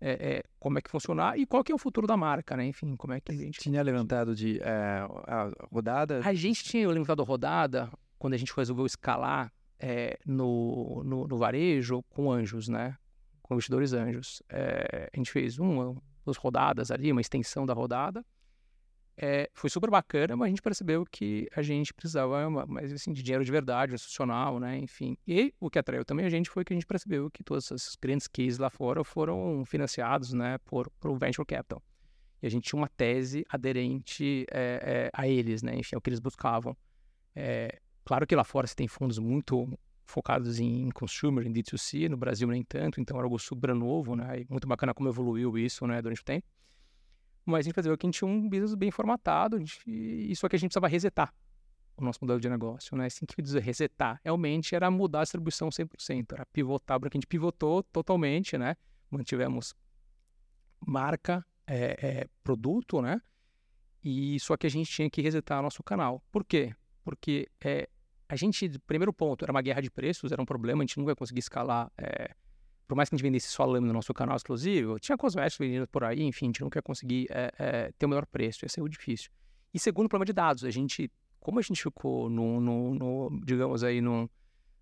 B: é, é, como é que funcionar e qual que é o futuro da marca, né? Enfim, como é que a gente...
A: Tinha levantado de é, a rodada?
B: A gente tinha levantado a rodada quando a gente resolveu escalar é, no, no, no, varejo com anjos, né? Com investidores anjos. É, a gente fez uma, duas rodadas ali, uma extensão da rodada. É, foi super bacana, mas a gente percebeu que a gente precisava mais assim, de dinheiro de verdade, institucional, né? Enfim. E o que atraiu também a gente foi que a gente percebeu que todos esses grandes cases lá fora foram financiados, né, por, por venture capital. E a gente tinha uma tese aderente é, é, a eles, né? Enfim, é o que eles buscavam. É, Claro que lá fora você tem fundos muito focados em consumer, em D2C, no Brasil nem tanto, então era algo super novo, né? E muito bacana como evoluiu isso, né, durante o tempo. Mas a gente percebeu que a gente tinha um business bem formatado, e só que a gente precisava resetar o nosso modelo de negócio, né? Assim que dizer resetar, realmente era mudar a distribuição 100%, era pivotar, porque a gente pivotou totalmente, né? Mantivemos marca, é, é, produto, né? E só que a gente tinha que resetar nosso canal. Por quê? Porque é, a gente, primeiro ponto, era uma guerra de preços, era um problema, a gente nunca ia conseguir escalar. É, por mais que a gente vendesse só lâmina no nosso canal exclusivo, tinha cosméticos vendidos por aí, enfim, a gente nunca ia conseguir é, é, ter o melhor preço, ia ser difícil. E segundo, problema de dados, a gente, como a gente ficou no, no, no digamos aí, no,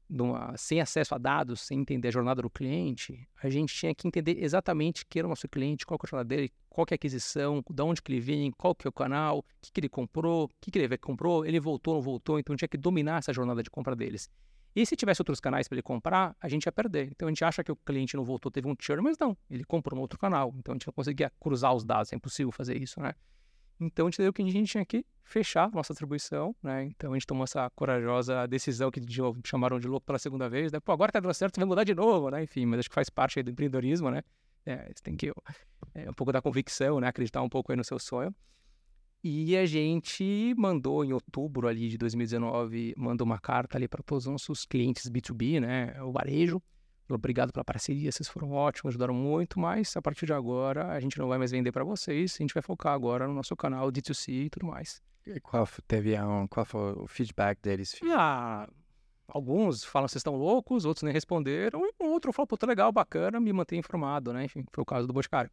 B: numa, sem acesso a dados, sem entender a jornada do cliente, a gente tinha que entender exatamente quem era o nosso cliente, qual é a jornada dele, qual é a aquisição, de onde que ele vem, qual que é o canal, o que, que ele comprou, o que, que ele comprou, ele voltou, não voltou, então a gente tinha que dominar essa jornada de compra deles. E se tivesse outros canais para ele comprar, a gente ia perder. Então a gente acha que o cliente não voltou, teve um churn, mas não, ele comprou no outro canal. Então a gente não conseguia cruzar os dados, é impossível fazer isso, né? Então a gente deu que a gente tinha que fechar nossa atribuição, né? Então a gente tomou essa corajosa decisão que de chamaram de louco pela segunda vez, né? Pô, agora tá dando certo, vai mudar de novo, né? Enfim, mas acho que faz parte aí do empreendedorismo, né? É, você tem que é, um pouco da convicção, né? Acreditar um pouco aí no seu sonho. E a gente mandou em outubro ali de 2019, mandou uma carta ali para todos os nossos clientes B2B, né? O varejo, Obrigado pela parceria, vocês foram ótimos, ajudaram muito, mas a partir de agora a gente não vai mais vender para vocês, a gente vai focar agora no nosso canal D2C e tudo mais.
A: E qual teve um, qual foi o feedback deles?
B: Ah, alguns falam que vocês estão loucos, outros nem responderam, e um outro falou, pô, tá legal, bacana, me manter informado, né? Enfim, foi o caso do Boticário.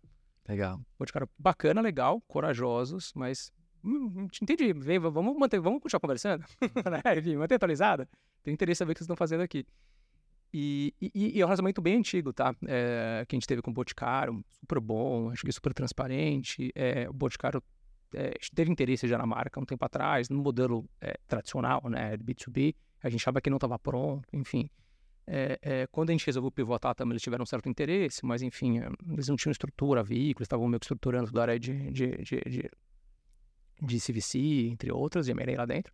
A: Legal.
B: Boticário bacana, legal, corajosos, mas hum, entendi, vem, vamos manter, vamos continuar conversando, né? Enfim, manter atualizada. Tenho interesse em saber o que vocês estão fazendo aqui. E, e, e, é um relacionamento bem antigo, tá? É, que a gente teve com o Boticário, super bom, acho que super transparente. É, o Boticário é, teve interesse já na marca um tempo atrás, no modelo é, tradicional, né, B2B. A gente achava que não estava pronto, enfim. É, é, quando a gente resolveu pivotar também, eles tiveram um certo interesse, mas enfim, eles não tinham estrutura, veículos, estavam meio que estruturando toda a área de, de, de, de, de CVC, entre outras, e M&A lá dentro.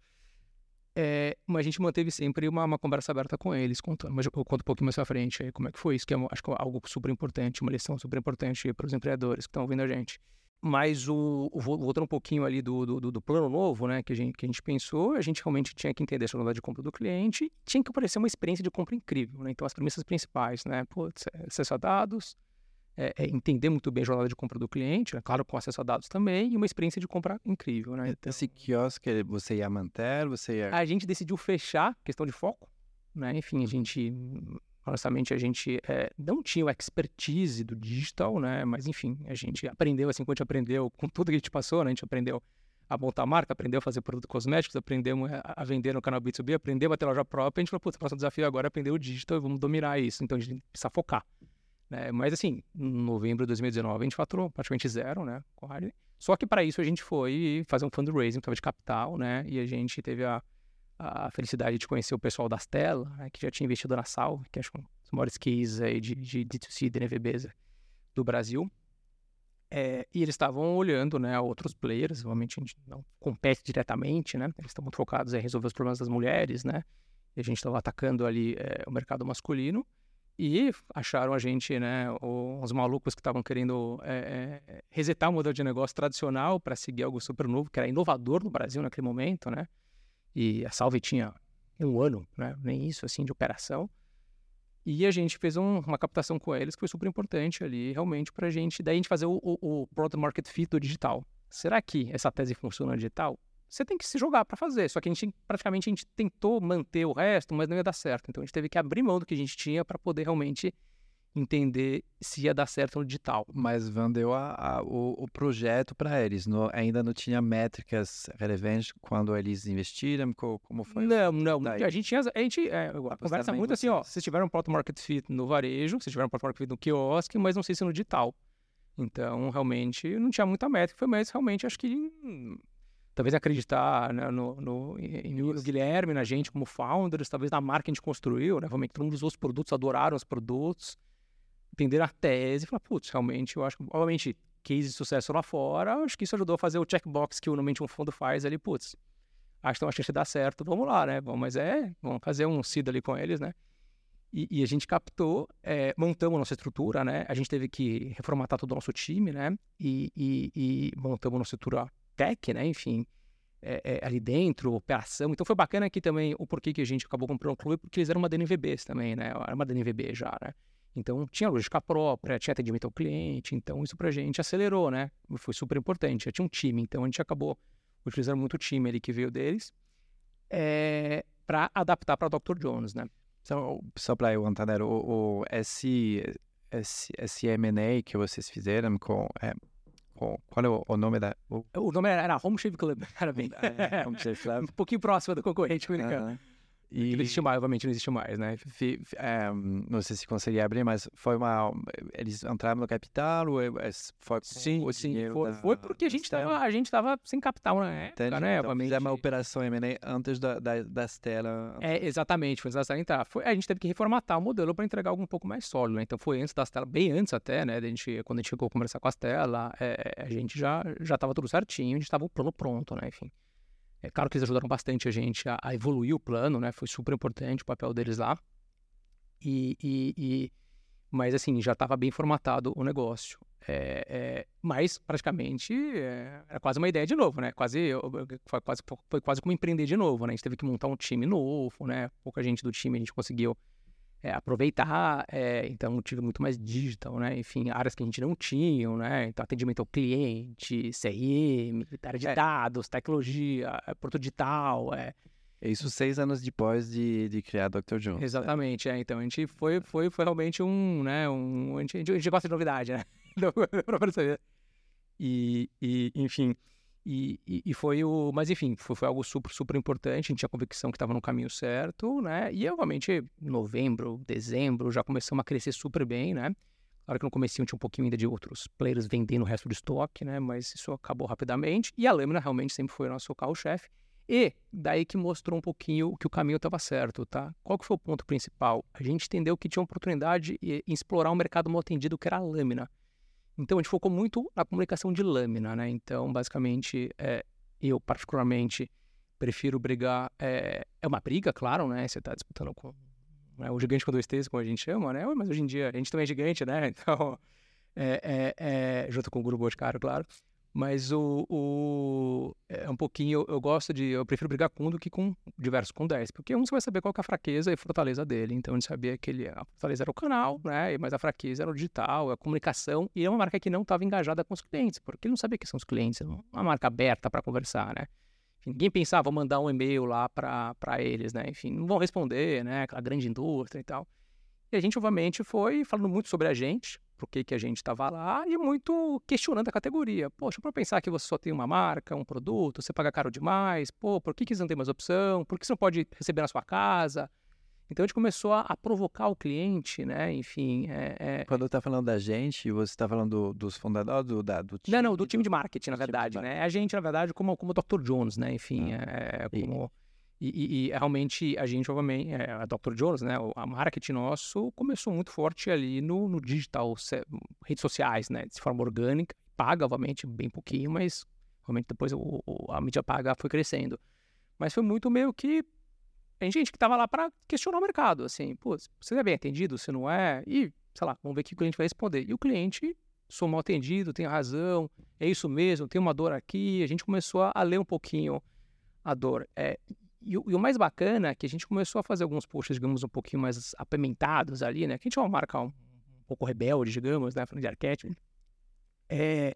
B: É, mas a gente manteve sempre uma, uma, conversa aberta com eles, contando. Mas eu conto um pouquinho mais à frente aí como é que foi isso, que é, acho que é algo super importante, uma lição super importante para os empreendedores que estão ouvindo a gente. Mas o, o, voltando um pouquinho ali do, do, do, plano novo, né, que a, gente, que a gente pensou, a gente realmente tinha que entender a jornada de compra do cliente, tinha que aparecer uma experiência de compra incrível, né? Então as premissas principais, né, putz, é acesso a dados, é, é entender muito bem a jornada de compra do cliente, né? claro, com acesso a dados também, e uma experiência de compra incrível, né?
A: Então, Esse quiosque você ia manter, você ia...
B: A gente decidiu fechar, questão de foco, né? Enfim, a gente, honestamente, a gente é, não tinha o expertise do digital, né? Mas, enfim, a gente aprendeu, assim, quando a gente aprendeu, com tudo que a gente passou, né? A gente aprendeu a montar marca, aprendeu a fazer produtos cosméticos, aprendemos a vender no canal B2B, aprendeu a ter loja própria, a gente falou, putz, o próximo desafio agora é aprender o digital e vamos dominar isso. Então, a gente precisa focar. Né? Mas assim, em novembro de 2019 a gente faturou praticamente zero, né, com Harley. Só que para isso a gente foi fazer um fundraising, estava de capital, né, e a gente teve a, a felicidade de conhecer o pessoal da Stella, né, que já tinha investido na Salve, que acho que é um dos maiores cases aí de, de D2C, DNVBs do Brasil. É, e eles estavam olhando, né, outros players, obviamente a gente não compete diretamente, né, eles estão muito focados em resolver os problemas das mulheres, né, e a gente estava atacando ali é, o mercado masculino, e acharam a gente, né, os malucos que estavam querendo é, é, resetar o modelo de negócio tradicional para seguir algo super novo, que era inovador no Brasil naquele momento, né? E a Salve tinha um ano, né? Nem isso, assim, de operação. E a gente fez um, uma captação com eles que foi super importante ali, realmente, para a gente, daí a gente fazer o, o, o Product Market Fit do digital. Será que essa tese funciona no digital? Você tem que se jogar para fazer. Só que a gente praticamente a gente tentou manter o resto, mas não ia dar certo. Então a gente teve que abrir mão do que a gente tinha para poder realmente entender se ia dar certo no digital.
A: Mas vendeu a, a, o, o, projeto para eles, não, ainda não tinha métricas relevantes quando eles investiram, como, como foi?
B: Não, não. Daí? A gente tinha, a gente é, a conversa muito assim, ó, vocês tiveram um product market fit no varejo, vocês tiveram um product market fit no quiosque, mas não sei se no digital. Então, realmente, não tinha muita métrica, foi mais realmente, acho que talvez acreditar né, no, no, no, Guilherme, na gente como founders, talvez na marca que a gente construiu, né? Realmente todo mundo usou os produtos, adoraram os produtos, entenderam a tese e falaram, putz, realmente, eu acho que, obviamente, case de sucesso lá fora, acho que isso ajudou a fazer o checkbox que normalmente um fundo faz ali, putz, acho que tem uma chance de dar certo, vamos lá, né? Bom, mas é, vamos fazer um seed ali com eles, né? E, e a gente captou, é, montamos nossa estrutura, né? A gente teve que reformatar todo o nosso time, né? E, e, e montamos nossa estrutura tech, né? Enfim, é, é, ali dentro, operação. Então foi bacana aqui também o porquê que a gente acabou comprando o clube, porque eles eram uma DNVBs também, né? Era uma DNVB já, né? Então tinha logística própria, tinha atendimento ao cliente, então isso pra gente acelerou, né? Foi super importante. Já tinha um time, então a gente acabou utilizando muito o time ali que veio deles é, para adaptar para Dr. Jones, né?
A: Só, só para eu entender, o, o esse, esse, esse M&A que vocês fizeram com, é, qual é o, o nome da.
B: O... o nome era, Home Shave Club, era bem.
A: É, Home Shave Club.
B: um pouquinho próximo do concorrente americano. Uh -huh. E... Não existe mais, obviamente não existe mais, né?
A: Um, não sei se conseguia abrir, mas foi uma. Eles entraram no capital ou foi
B: Sim, sim. Foi, da, foi porque a gente, estava a gente tava sem capital na época, Entendi. né?
A: Então, obviamente. uma operação M&A antes da, da, das telas.
B: É, exatamente, foi antes das telas entrar. Foi, a gente teve que reformatar o modelo para entregar algo um pouco mais sólido, né? Então foi antes das telas, bem antes até, né? A gente, quando a gente chegou a conversar com as telas, é, a gente já, já tava tudo certinho, a gente tava o plano pronto, né? Enfim. É claro que eles ajudaram bastante a gente a, a evoluir o plano, né? Foi super importante o papel deles lá. E, e, e mas assim, já estava bem formatado o negócio. É, é, mas praticamente é, era quase uma ideia de novo, né? Quase, foi, quase, foi quase como empreender de novo, né? A gente teve que montar um time novo, né? Pouca gente do time a gente conseguiu é, aproveitar, é, então tive muito mais digital, né? Enfim, áreas que a gente não tinha, né? Então, atendimento ao cliente, CRM, área de é. dados, tecnologia, é, produto digital, é...
A: Isso seis anos depois de, de criar Dr. Jones.
B: Exatamente, é. Então, a gente foi, foi, foi realmente um, né? Um, a, gente, a gente gosta de novidade, né? pra perceber. E, e, enfim... E, e, e, foi o. Mas enfim, foi, foi, algo super, super importante. A gente tinha convicção que estava no caminho certo, né? E obviamente, novembro, dezembro, já começamos a crescer super bem, né? Claro que no começo tinha um pouquinho ainda de outros players vendendo o resto do estoque, né? Mas isso acabou rapidamente. E a lâmina realmente sempre foi o nosso carro-chefe. E daí que mostrou um pouquinho que o caminho estava certo, tá? Qual que foi o ponto principal? A gente entendeu que tinha uma oportunidade em explorar um mercado mal atendido que era a lâmina. Então a gente focou muito na comunicação de lâmina, né? Então, basicamente, é, eu particularmente prefiro brigar. É, é uma briga, claro, né? Você está disputando com né, o gigante com dois T's, como a gente chama, né? Mas hoje em dia a gente também é gigante, né? Então, é, é, é junto com o Grupo Boticário, claro. Mas o, o, é um pouquinho, eu, eu, gosto de, eu prefiro brigar com um do que com diversos, com 10. Porque um você vai saber qual é a fraqueza e fortaleza dele. Então a gente sabia que ele, a fortaleza era o canal, né? Mas a fraqueza era o digital, a comunicação. E é uma marca que não estava engajada com os clientes, porque ele não sabia quem são os clientes. É uma marca aberta para conversar, né? Ninguém pensava, vou mandar um e-mail lá para eles, né? Enfim, não vão responder, né? Aquela grande indústria e tal. E a gente, obviamente, foi falando muito sobre a gente, por que, que a gente estava lá, e muito questionando a categoria. Poxa, para pensar que você só tem uma marca, um produto, você paga caro demais, pô, por que, que você não tem mais opção? Por que você não pode receber na sua casa? Então a gente começou a, a provocar o cliente, né? Enfim. É, é...
A: Quando está falando da gente, você está falando do, dos fundadores do, da, do
B: time? Não, não, do time de marketing, na verdade, né? A gente, na verdade, como, como Dr. Jones, né? Enfim, ah. é, como. E, e, e, realmente a gente, obviamente, é, a Dr. Jones, né, a marketing nosso começou muito forte ali no, no digital, redes sociais, né, de forma orgânica, paga, obviamente, bem pouquinho, mas realmente depois o, o, a mídia paga foi crescendo. Mas foi muito meio que tem gente que estava lá para questionar o mercado, assim, pô, você é bem atendido, você não é? E, sei lá, vamos ver o que o cliente vai responder. E o cliente, sou mal atendido, tem razão, é isso mesmo, tem uma dor aqui. A gente começou a ler um pouquinho a dor. É, e, e, o mais bacana é que a gente começou a fazer alguns posts, digamos, um pouquinho mais apimentados ali, né? Que a gente é uma marca um, um pouco rebelde, digamos, né? Falando de arquétipo. É,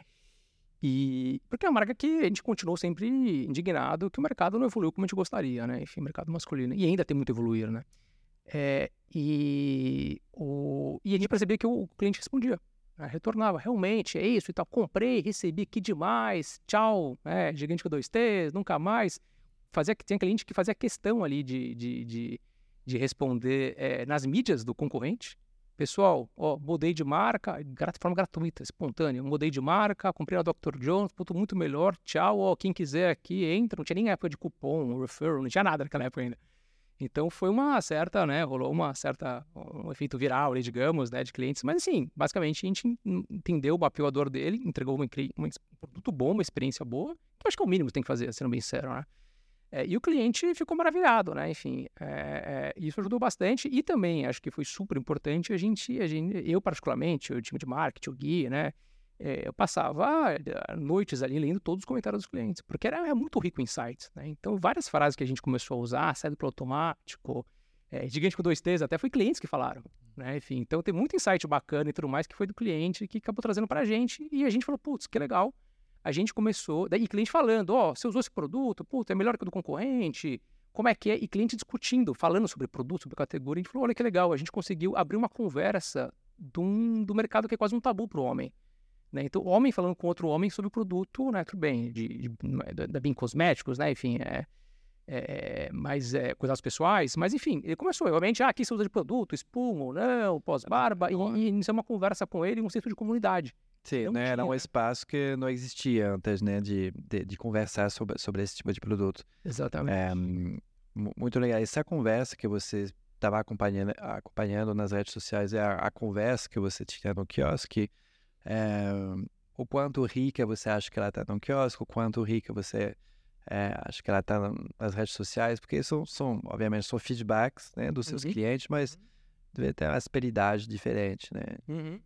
B: e porque é uma marca que a gente continuou sempre indignado que o mercado não evoluiu como a gente gostaria, né? Enfim, mercado masculino. E ainda tem muito a evoluir, né? É, e, o, e a gente percebia que o cliente respondia. Né? Retornava, realmente, é isso e tal. Comprei, recebi, que demais, tchau, é, gigante com dois T's, nunca mais fazia, tinha cliente que fazia questão ali de, de, de, de responder é, nas mídias do concorrente. Pessoal, ó, mudei de marca, de forma gratuita, espontânea. Mudei de marca, comprei a Dr. Jones, ponto muito melhor. Tchau, ó, quem quiser aqui, entra. Não tinha nem época de cupom, referral, não tinha nada naquela época ainda. Então foi uma certa, né, rolou uma certa, um efeito viral ali, digamos, né, de clientes. Mas assim, basicamente a gente entendeu, mapeou a dor dele, entregou um, um produto bom, uma experiência boa, que eu acho que é o mínimo que tem que fazer, sendo bem sério, né? É, e o cliente ficou maravilhado, né? Enfim, é, é, isso ajudou bastante e também acho que foi super importante a gente, a gente eu particularmente, o time de marketing, o Gui, né? É, eu passava noites ali lendo todos os comentários dos clientes, porque era, é muito rico em insights, né? Então, várias frases que a gente começou a usar, saído pelo automático, é, gigante com dois T's, até foi clientes que falaram, né? Enfim, então tem muito insight bacana e tudo mais que foi do cliente que acabou trazendo para a gente e a gente falou, putz, que legal, a gente começou, daí cliente falando, ó, oh, você usou esse produto, puta, é melhor que o do concorrente, como é que é? E cliente discutindo, falando sobre produto, sobre categoria, a gente falou, olha que legal, a gente conseguiu abrir uma conversa do, do mercado que é quase um tabu para o homem. Né? Então, homem falando com outro homem sobre o produto, né, tudo bem, de, de, da Bem Cosméticos, né, enfim, é, é, mais é, cuidados pessoais, mas enfim, ele começou, realmente, ah, aqui você usa de produto, espuma ou não, pós-barba, e, e iniciar uma conversa com ele, um senso de comunidade.
A: Sim, né? era um espaço que não existia antes, né? De, de, de conversar sobre, sobre esse tipo de produto.
B: Exatamente. É,
A: muito legal. Essa conversa que você estava acompanhando, acompanhando nas redes sociais é a, a, conversa que você tinha no quiosque. É, o quanto rica você acha que ela está no quiosque, o quanto rica você é, acha que ela está nas redes sociais, porque são, são, obviamente, são feedbacks né, dos seus uhum. clientes, mas uhum. deve ter uma asperidade diferente, né?
B: Uhum.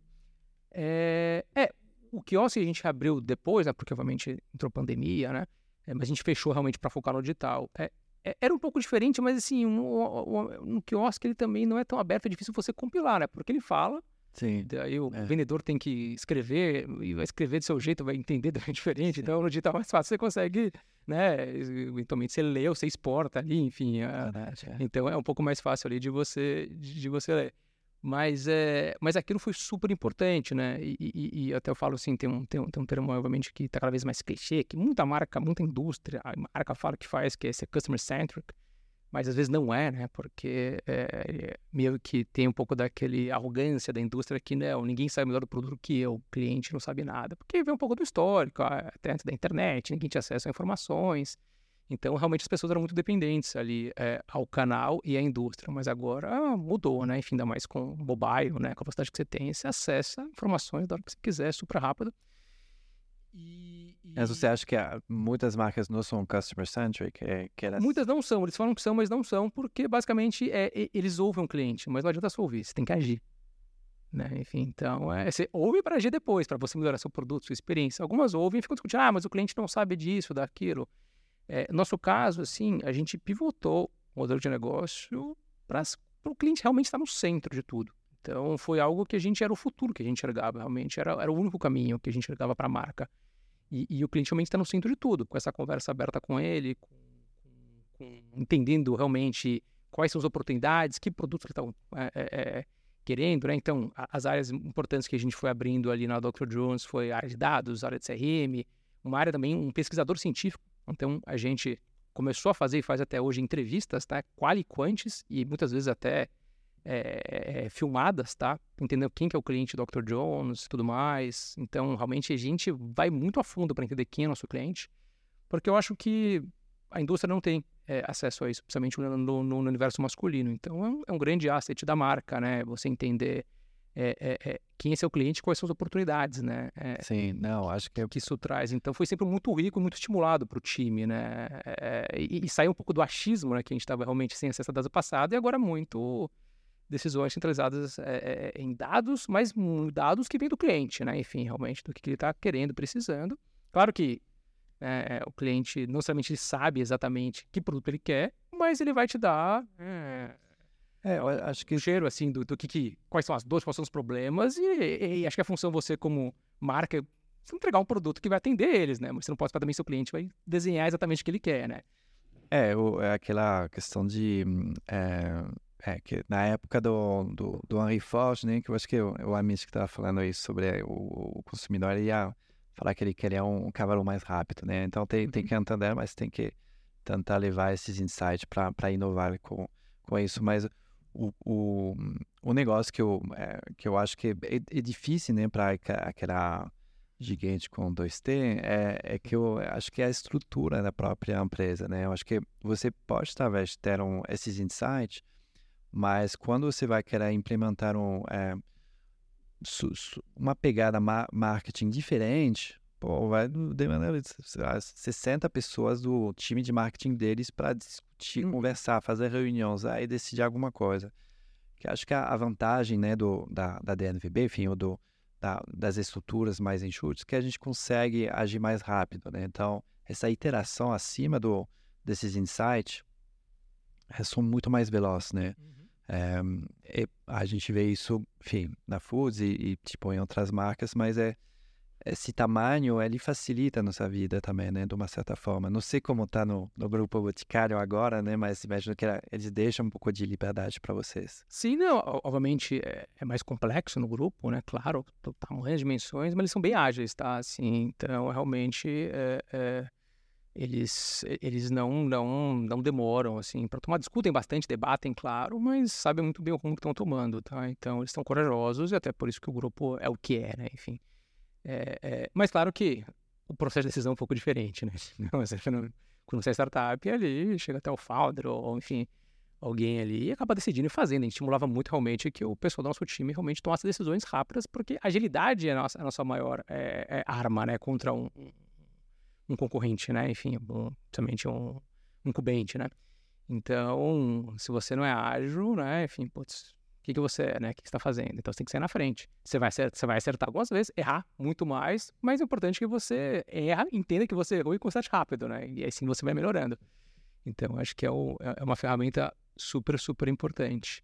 B: É, é, o quiosque a gente abriu depois, né, porque obviamente entrou pandemia, né? É, mas a gente fechou realmente para focar no digital. É, é, era um pouco diferente, mas assim, um, um, um, quiosque ele também não é tão aberto, é difícil você compilar, né? Porque ele fala,
A: Sim.
B: Daí o é. vendedor tem que escrever, e vai escrever do seu jeito, vai entender de diferente. Sim. Então, no digital é mais fácil, você consegue, né? Eventualmente você lê, você exporta ali, enfim. É, é. Então é um pouco mais fácil ali de você, de você ler. Mas, é, mas aquilo foi super importante, né? E, e, e até eu falo assim, tem um, tem um, tem um termo, obviamente, que está cada vez mais clichê, que muita marca, muita indústria, a marca fala que faz, que é ser customer-centric, mas às vezes não é, né? Porque é, meio que tem um pouco daquele arrogância da indústria que não, ninguém sabe melhor do produto que eu, o cliente não sabe nada. Porque vem um pouco do histórico, até antes da internet, ninguém tinha acesso a informações. Então, realmente, as pessoas eram muito dependentes ali é, ao canal e à indústria, mas agora mudou, né? Enfim, ainda mais com o mobile, né? Com a capacidade que você tem, você acessa informações da hora que você quiser, super rápido.
A: E, e... Mas você acha que muitas marcas não são customer-centric? É, elas...
B: Muitas não são, eles falam que são, mas não são, porque basicamente é, eles ouvem o cliente, mas não adianta só ouvir, você tem que agir. Né? Enfim, então, é, você ouve para agir depois, para você melhorar seu produto, sua experiência. Algumas ouvem e ficam discutindo, ah, mas o cliente não sabe disso, daquilo. É, nosso caso, assim, a gente pivotou o modelo de negócio para o cliente realmente estar no centro de tudo. Então, foi algo que a gente era o futuro que a gente enxergava, realmente era, era o único caminho que a gente enxergava para a marca. E, e, o cliente realmente está no centro de tudo, com essa conversa aberta com ele, com, com, entendendo realmente quais são as oportunidades, que produtos ele está é, é, é, querendo, né? Então, as áreas importantes que a gente foi abrindo ali na Dr. Jones foi a área de dados, a área de CRM, uma área também, um pesquisador científico então, a gente começou a fazer e faz até hoje entrevistas, tá? Qualiquantes e muitas vezes até é, é, filmadas, tá? Entender quem que é o cliente do Dr. Jones e tudo mais. Então, realmente, a gente vai muito a fundo para entender quem é nosso cliente, porque eu acho que a indústria não tem é, acesso a isso, principalmente no, no, no, universo masculino. Então, é um, é um grande asset da marca, né? Você entender é, é, é, quem é seu cliente, quais são as oportunidades, né?
A: É, Sim, não, acho que...
B: que isso traz. Então foi sempre muito rico, muito estimulado para o time, né? É, e, e saiu um pouco do achismo, né? Que a gente estava realmente sem acesso a dados passado e agora muito decisões centralizadas em dados, mas dados que vêm do cliente, né? Enfim, realmente do que ele está querendo, precisando. Claro que é, o cliente não somente sabe exatamente que produto ele quer, mas ele vai te dar é, é, acho que... O cheiro, assim, do, do que, que, quais são as dores, quais são os problemas, e, e, e acho que a função você, como marca, é entregar um produto que vai atender eles, né? Mas você não pode esperar também seu cliente vai desenhar exatamente o que ele quer, né?
A: É, o, é aquela questão de... É, é, que na época do, do, do Henry Ford, né, que eu acho que o, o que estava falando aí sobre o, o consumidor, ele ia falar que ele queria um, um cavalo mais rápido, né? Então tem, uhum. tem que entender, mas tem que tentar levar esses insights para inovar com, com isso. Mas o, o, o negócio que eu, é, que eu acho que é, é difícil, né, para aquela gigante com 2T, é, é que eu acho que é a estrutura da própria empresa, né? Eu acho que você pode, talvez, ter um, esses insights, mas quando você vai querer implementar um, é, uma pegada ma marketing diferente, pô, vai demandar 60 pessoas do time de marketing deles para discutir, hum. conversar, fazer reuniões, aí decidir alguma coisa. Que acho que a, vantagem né, do, da, da DNVB, enfim, ou do, da, das estruturas mais enxutas, que a gente consegue agir mais rápido. Né? Então, essa iteração acima do, desses insights é, são muito mais velozes, né? Uhum. É, a gente vê isso, enfim, na Foods e, e, tipo, em outras marcas, mas é esse tamanho ele facilita a nossa vida também, né, de uma certa forma. Não sei como está no, no grupo Boticário agora, né, mas imagino que eles deixam um pouco de liberdade para vocês.
B: Sim, não, obviamente é, é, mais complexo no grupo, né, claro, tamanho, dimensões, mas eles são bem ágeis, tá, assim, então realmente é, é, eles, eles não, não, não demoram, assim, para tomar, discutem bastante, debatem, claro, mas sabem muito bem o rumo que estão tomando, tá, então eles estão corajosos e até por isso que o grupo é o que é, né, enfim. É, é, mas claro que o processo de decisão é um pouco diferente, né? Quando você é startup, ali chega até o founder ou, enfim, alguém ali e acaba decidindo e fazendo. A gente estimulava muito realmente que o pessoal do nosso time realmente tomasse decisões rápidas, porque agilidade é a nossa, a nossa maior é, é arma, né? Contra um, um concorrente, né? Enfim, um, principalmente um, um incumbente, né? Então, se você não é ágil, né? Enfim, putz, que, que você é, né? O que, você está fazendo? Então você tem que sair na frente. Você vai, acertar, você vai acertar algumas vezes, errar muito mais, mas é importante que você erra, entenda que você errou e constate rápido, né? E assim você vai melhorando. Então acho que é, o, é, é uma ferramenta super, super importante.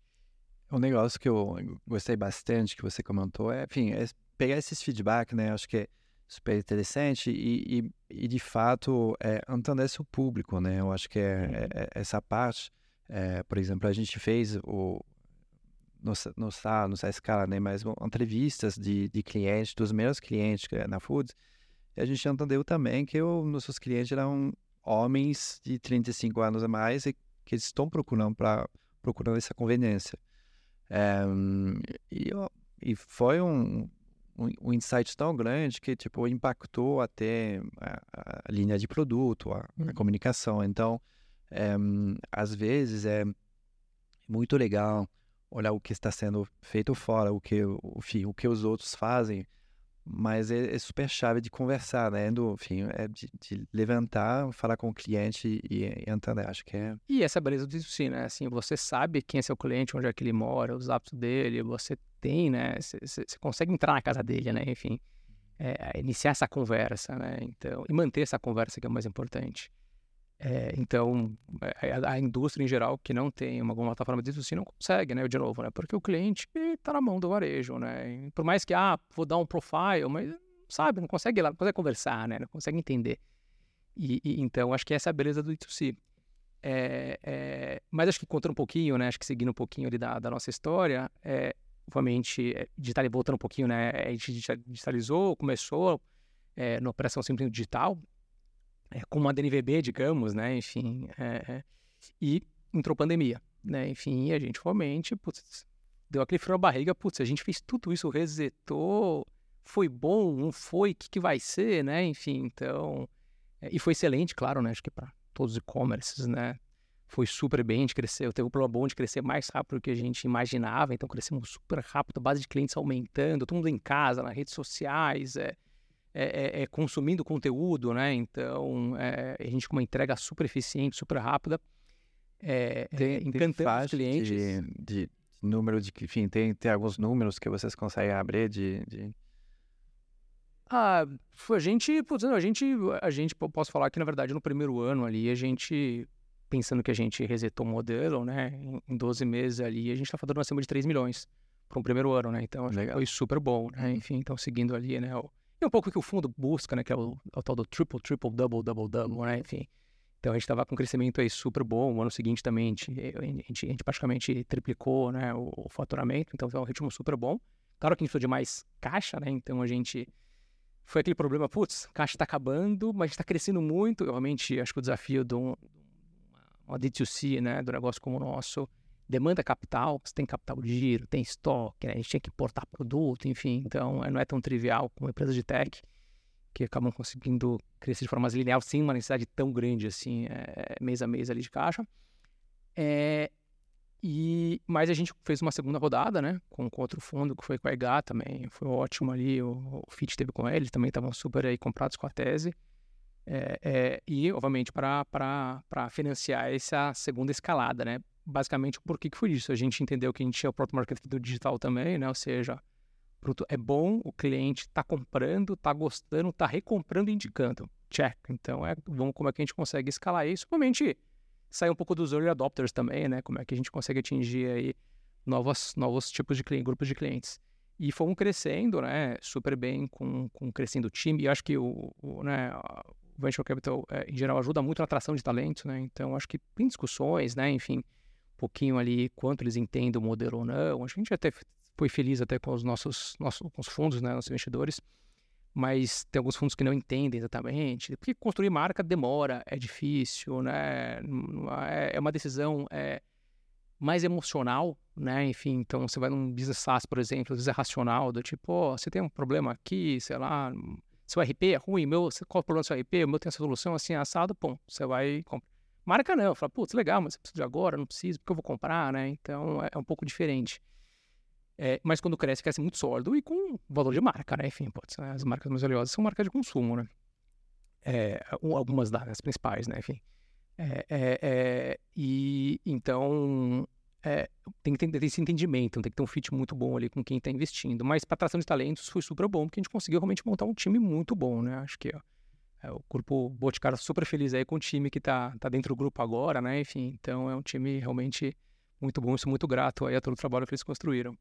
A: Um negócio que eu gostei bastante que você comentou é, enfim, é pegar esses feedback, né? Acho que é super interessante e, e, e de fato é, entender seu público, né? Eu acho que é, é, é essa parte, é, por exemplo, a gente fez o nossa, nossa, nossa escala, né? Mas entrevistas de, de clientes, dos meus clientes na Foods, e a gente entendeu também que os nossos clientes eram homens de 35 anos a mais e que estão procurando para procurando essa conveniência. É, e, e foi um, um, um, insight tão grande que tipo impactou até a, a linha de produto, a, a uhum. comunicação. Então, é, às vezes é muito legal olhar o que está sendo feito fora, o que, o, o que os outros fazem mas é, é, super chave de conversar, né? Do, enfim, é de, de levantar, falar com o cliente e, e entender, acho que é...
B: E essa beleza do sim, né? Assim, você sabe quem é seu cliente, onde é que ele mora, os hábitos dele, você tem, né? Você consegue entrar na casa dele, né? Enfim, é, iniciar essa conversa, né? Então, e manter essa conversa que é o mais importante. É, então, é, a, a, indústria em geral que não tem uma alguma plataforma de assim não consegue, né? De novo, né? Porque o cliente está na mão do varejo, né? E por mais que, ah, vou dar um profile, mas sabe, não consegue lá, não consegue conversar, né? Não consegue entender. E, e então, acho que essa é a beleza do D2C. É, é, mas acho que contando um pouquinho, né? Acho que seguindo um pouquinho ali da, da nossa história, é, obviamente, é, voltando um pouquinho, né? A gente digitalizou, começou é, na operação simples digital, é, com uma DNVB, digamos, né? Enfim, é, é, e entrou pandemia, né? Enfim, a gente realmente, putz, deu aquele frio na barriga, putz, a gente fez tudo isso, resetou, foi bom, não foi, o que, que vai ser, né? Enfim, então, é, e foi excelente, claro, né? Acho que para todos os e-commerces, né? Foi super bem, a gente cresceu, teve um problema bom de crescer mais rápido do que a gente imaginava, então crescemos super rápido, a base de clientes aumentando, todo mundo em casa, nas redes sociais, é, é, é, é, consumindo conteúdo, né? Então, é, a gente com uma entrega super eficiente, super rápida, é,
A: tem, encantando os clientes. De, de, número de, enfim, tem, tem alguns números que vocês conseguem abrir de... de...
B: Ah, a gente, putz, a gente, a gente, posso falar que na verdade no primeiro ano ali, a gente, pensando que a gente resetou o modelo, né, em 12 meses ali, a gente tá faturando acima de 3 milhões para um primeiro ano, né, então foi super bom, né, uhum. enfim, então seguindo ali, né, o, e um pouco o que o fundo busca, né? Que é o, é o tal do triple, triple, double, double, double, né? Enfim. Então a gente estava com um crescimento aí super bom. O ano seguinte também a gente, a gente, a gente praticamente triplicou né, o, o, faturamento, então foi um ritmo super bom. Claro que a gente precisou de mais caixa, né? Então a gente. Foi aquele problema, putz, caixa está acabando, mas está crescendo muito. Realmente, acho que o desafio de um, uma D2C, né, do negócio como o nosso, demanda capital, você tem capital de giro, tem estoque, né? a gente tinha que importar produto, enfim, então eh, não é tão trivial como empresas de tech que acabam conseguindo crescer de forma linear sem uma necessidade tão grande assim, é, mês a mês ali de caixa. É, e, mas a gente fez uma segunda rodada, né, com, com outro fundo que foi com a EGA também, foi ótimo ali, o, o FIT teve com eles, também estavam super aí comprados com a tese. É, é, e, obviamente, para financiar essa segunda escalada, né? Basicamente por que, que foi isso. A gente entendeu que a gente tinha o produto market do digital também, né? Ou seja, o é bom, o cliente está comprando, está gostando, está recomprando e indicando. Check. Então, é, vamos como é que a gente consegue escalar isso. Obviamente, sair um pouco dos early adopters também, né? Como é que a gente consegue atingir aí novos, novos tipos de clientes, grupos de clientes. E fomos crescendo, né? Super bem com, com crescendo o time. E acho que o, o né, o Venture Capital, é, em geral, ajuda muito na atração de talentos, né? Então, acho que tem discussões, né? Enfim, pouquinho ali quanto eles entendem o modelo ou não. A gente até foi feliz até com os nossos, nossos com os fundos, né, nossos investidores, mas tem alguns fundos que não entendem exatamente, porque construir marca demora, é difícil, né, é, é uma decisão é, mais emocional, né, enfim, então você vai num business SaaS, por exemplo, às vezes é racional, do tipo, oh, você tem um problema aqui, sei lá, seu RP é ruim, meu, qual é o problema do seu RP, o meu tem essa solução assim, assado, pum, você vai comprar Marca não, fala, putz, legal, mas eu preciso de agora, não preciso, porque eu vou comprar, né? Então é, é um pouco diferente. É, mas quando cresce, cresce muito sólido e com valor de marca, né? Enfim, putz, né? as marcas mais valiosas são marcas de consumo, né? É, algumas das principais, né? Enfim. É, é, é e então é, tem que ter esse entendimento, tem que ter um fit muito bom ali com quem está investindo. Mas para atração de talentos foi super bom, porque a gente conseguiu realmente montar um time muito bom, né? Acho que ó, o grupo Boticário super feliz aí com o time que está tá dentro do grupo agora, né? Enfim, então é um time realmente muito bom, sou muito grato aí a todo o trabalho que eles construíram.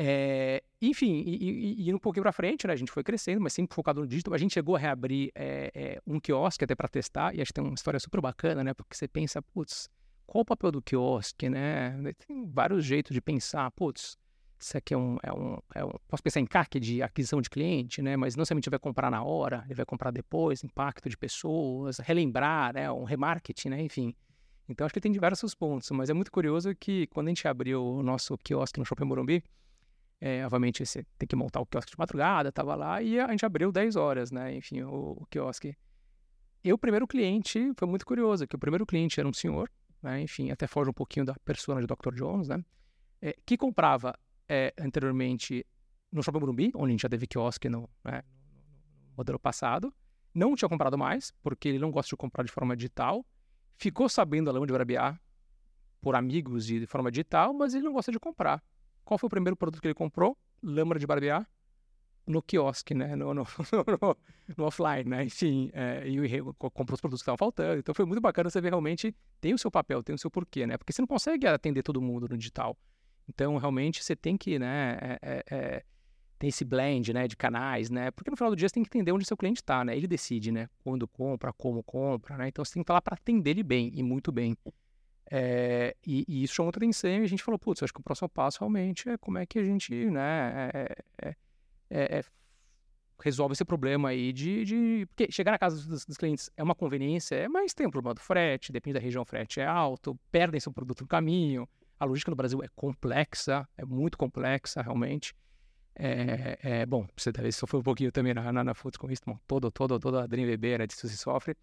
B: É, enfim, e, e, e um pouquinho para frente, né? A gente foi crescendo, mas sempre focado no digital. A gente chegou a reabrir é, é, um quiosque até para testar, e acho que tem uma história super bacana, né? Porque você pensa, putz, qual o papel do quiosque, né? Tem vários jeitos de pensar, putz, isso aqui é um, é um, é um, Posso pensar em CAC de aquisição de cliente, né? Mas não somente vai comprar na hora, ele vai comprar depois, impacto de pessoas, relembrar, né? Um remarketing, né? Enfim. Então acho que tem diversos pontos, mas é muito curioso que quando a gente abriu o nosso quiosque no Shopping Morumbi, é, obviamente você tem que montar o quiosque de madrugada, tava lá, e a gente abriu 10 horas, né? Enfim, o, o quiosque. E o primeiro cliente foi muito curioso, que o primeiro cliente era um senhor, né? Enfim, até foge um pouquinho da persona de Dr. Jones, né? É, que comprava é, anteriormente no Shopping Morumbi, onde a gente já teve quiosque no, né, no modelo passado. Não tinha comprado mais, porque ele não gosta de comprar de forma digital. Ficou sabendo a lama de barbear por amigos de, de forma digital, mas ele não gosta de comprar. Qual foi o primeiro produto que ele comprou? Lâmina de barbear no quiosque, né? No, no, no, no offline, né? Enfim, é, e comprou os produtos que estavam faltando. Então foi muito bacana você ver realmente tem o seu papel, tem o seu porquê, né? Porque você não consegue atender todo mundo no digital. Então, realmente, você tem que, né, é, é, é, tem esse blend, né, de canais, né, porque no final do dia você tem que entender onde seu cliente está, né, ele decide, né, quando compra, como compra, né, então você tem que lá para atender ele bem, e muito bem. É, e, e, isso chamou atenção e a gente falou, putz, acho que o próximo passo realmente é como é que a gente, né, é, é, resolve esse problema aí de, de... Porque chegar na casa dos, dos, clientes é uma conveniência, mas tem um problema do frete, depende da região, o frete é alto, perdem seu produto no caminho, a logística no Brasil é complexa, é muito complexa, realmente. É, é bom, você deve sofrer um pouquinho também na, na, na Foods com isso, todo, todo, toda a Dream BB, né, disso se sofre.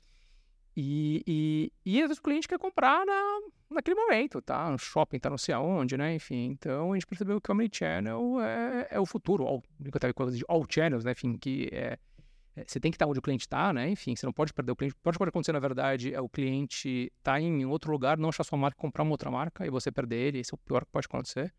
B: E, e, e às vezes o cliente quer comprar na, naquele momento, tá? No shopping, tá não sei aonde, né? Enfim, então a gente percebeu que o Omnichannel é, é o futuro, all, eu estava coisa de all channels, né? Enfim, que é, você tem que estar onde o cliente está, né? Enfim, você não pode perder o cliente. Pode, pode acontecer, na verdade, é o cliente estar tá em outro lugar, não achar sua marca, comprar uma outra marca e você perder ele. Esse é o pior que pode acontecer.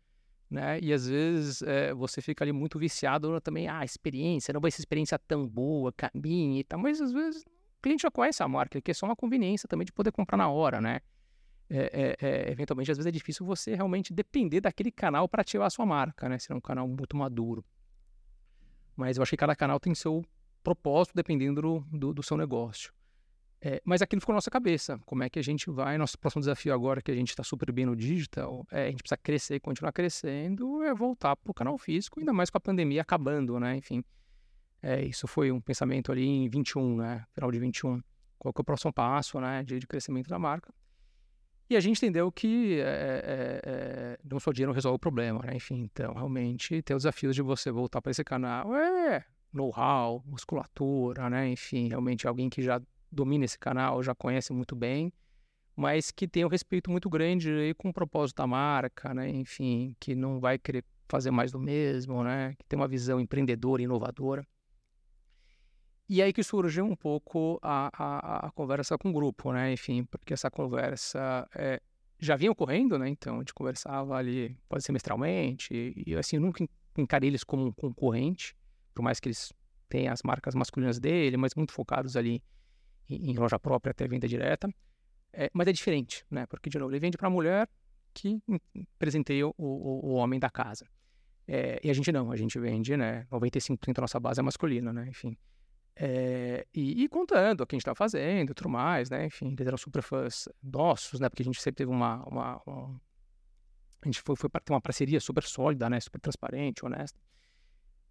B: Né? E às vezes é, você fica ali muito viciado também, ah, experiência, não vai ser experiência tão boa, caminho e tal, mas às vezes o cliente já conhece a marca, ele quer só uma conveniência também de poder comprar na hora, né? É, é, é, eventualmente, às vezes é difícil você realmente depender daquele canal para ativar a sua marca, né? Se é um canal muito maduro. Mas eu acho que cada canal tem seu propósito dependendo do, do, do seu negócio. É, mas aquilo ficou na nossa cabeça. Como é que a gente vai? Nosso próximo desafio agora, que a gente está super bem no digital, é, a gente precisa crescer e continuar crescendo, é voltar para o canal físico, ainda mais com a pandemia acabando, né? Enfim, é, isso foi um pensamento ali em 21, né? Final de 21. Qual que é o próximo passo, né? De, de crescimento da marca. E a gente entendeu que é, é, é não só dinheiro resolve o problema, né? Enfim, então, realmente, ter os desafios de você voltar para esse canal é know-how, musculatura, né? Enfim, realmente alguém que já domina esse canal, já conhece muito bem, mas que tem um respeito muito grande aí com o propósito da marca, né? Enfim, que não vai querer fazer mais do mesmo, né? Que tem uma visão empreendedora, inovadora. E aí que surgiu um pouco a, a, a conversa com o grupo, né? Enfim, porque essa conversa é, já vinha ocorrendo, né? Então, a gente conversava ali, ser semestralmente, e, e assim, eu nunca encarei eles como um concorrente, por mais que eles tenham as marcas masculinas dele, mas muito focados ali em, em loja própria até venda direta. É, mas é diferente, né? Porque, de novo, ele vende para a mulher que presenteia o, o, o homem da casa. É, e a gente não, a gente vende, né? 95% da nossa base é masculina, né? Enfim. É, e, e, contando o que a gente está fazendo tudo mais, né? Enfim, eles eram super fãs nossos, né? Porque a gente sempre teve uma. uma, uma a gente foi, foi para ter uma parceria super sólida, né? Super transparente, honesta.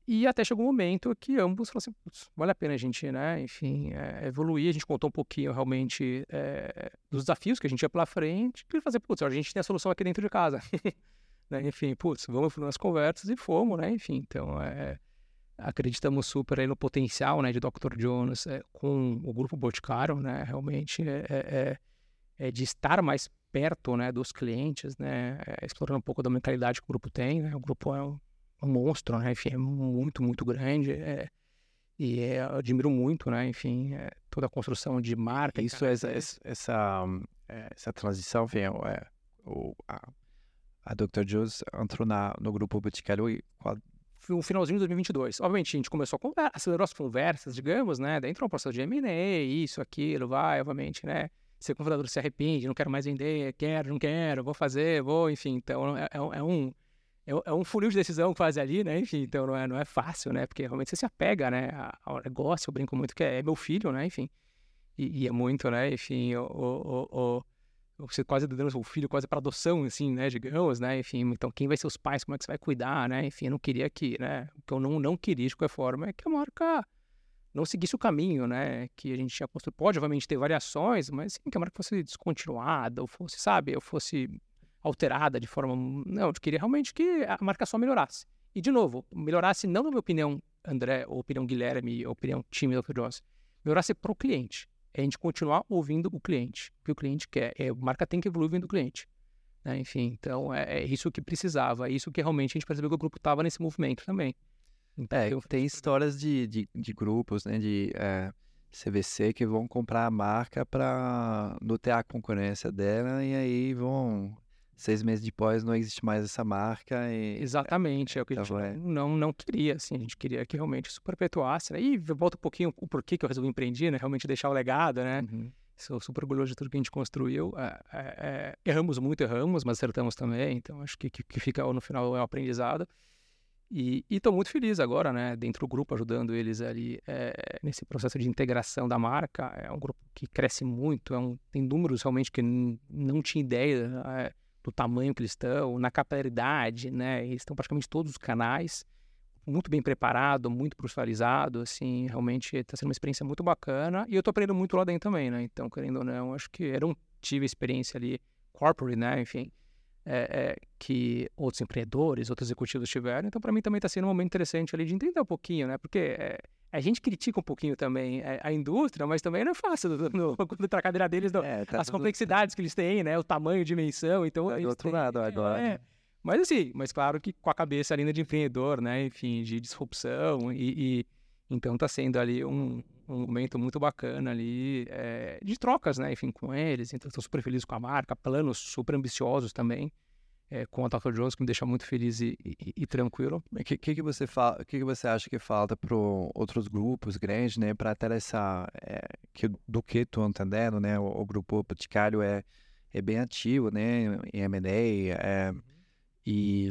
B: E até chegou um momento que ambos falaram assim, vale a pena a gente, né, enfim, é, evoluir. A gente contou um pouquinho realmente é, dos desafios que a gente tinha pela frente e fazer, putz, a gente tem a solução aqui dentro de casa. né? Enfim, putz, vamos nas conversas e fomos, né? Enfim, então, é, acreditamos super aí no potencial, né, de Dr. Jones é, com o grupo Boticário, né? Realmente é, é, é, de estar mais perto, né, dos clientes, né? explorando um pouco da mentalidade que o grupo tem, né? O grupo é um um monstro, né? Enfim, é muito, muito grande. É, e é, eu admiro muito, né? Enfim, é, toda a construção de marca.
A: Isso, essa, essa, é, essa transição vem, é, o, a, a Dr. Jones entrou na, no grupo Boticário e.
B: No finalzinho de 2022. Obviamente, a gente começou a conversa, acelerou as conversas, digamos, né? Daí entrou um processo de M&A, isso, aquilo, vai, obviamente, né? Ser fundador se arrepende, não quero mais vender, quero, não quero, vou fazer, vou, enfim. Então, é, é um é, é, um funil de decisão faz ali, né? Enfim, então não é, não é fácil, né? Porque realmente você se apega, né? Ao negócio, eu brinco muito que é, é meu filho, né? Enfim, e, e, é muito, né? Enfim, o, o, o, você quase dando o filho quase para adoção, assim, né, digamos, né, enfim, então quem vai ser os pais, como é que você vai cuidar, né, enfim, eu não queria que, né, o que eu não, não queria de qualquer forma é que a marca não seguisse o caminho, né, que a gente tinha construído. Pode, obviamente, ter variações, mas sim, que a marca fosse descontinuada, ou fosse, sabe, ou fosse alterada de forma, não, eu queria realmente que a marca só melhorasse. E, de novo, melhorasse não na minha opinião, André, ou opinião Guilherme, ou opinião time Dr. Jones, melhorasse para o cliente é a gente continuar ouvindo o cliente, o que o cliente quer. É, a marca tem que evoluir ouvindo o cliente. Né? Enfim, então é, é, isso que precisava, é isso que realmente a gente percebeu que o grupo estava nesse movimento também.
A: Então, é, tem histórias de, de, de, grupos, né, de é, CVC que vão comprar a marca para lutar a concorrência dela e aí vão seis meses depois não existe mais essa marca. E...
B: Exatamente, é, é o que a gente é. não, não queria, assim, a gente queria que realmente isso perpetuasse, né? E volta um pouquinho o porquê que eu resolvi empreender, né? Realmente deixar o legado, né? Uhum. Sou super orgulhoso de tudo que a gente construiu. É, é, é, erramos muito, erramos, mas acertamos também, então acho que, que, que fica no final é um aprendizado. E estou muito feliz agora, né, dentro do grupo, ajudando eles ali é, nesse processo de integração da marca. É um grupo que cresce muito, é um, tem números realmente que não tinha ideia. É, do tamanho que eles estão, na capilaridade, né? Eles estão praticamente todos os canais, muito bem preparado, muito profissionalizado, assim, realmente está sendo uma experiência muito bacana e eu estou aprendendo muito lá dentro também, né? Então, querendo ou não, acho que eu não tive experiência ali corporate, né? Enfim, é, é, que outros empreendedores, outros executivos tiveram. Então, para mim também está sendo um momento interessante ali de entender um pouquinho, né? Porque é, a gente critica um pouquinho também a, é, a, indústria, mas também não é fácil no, quando tá a cadeira deles, no, é, tá as tudo... complexidades que eles têm, né? O tamanho, dimensão, então...
A: Tá do outro têm, lado agora. É,
B: mas assim, mas claro que com a cabeça ainda de empreendedor, né? Enfim, de disrupção e, e então tá sendo ali um, um momento muito bacana ali é, de trocas, né? Enfim, com eles. Então estou super feliz com a marca, planos super ambiciosos também é, com a Dr. Jones, que me deixa muito feliz e, e, e tranquilo.
A: O que, que, que, você fala, que, que você acha que falta para outros grupos grandes, né, para ter essa, é, que, do que estou entendendo, né, o, o, grupo Boticário é, é bem ativo, né, em M&A, é, uhum. e,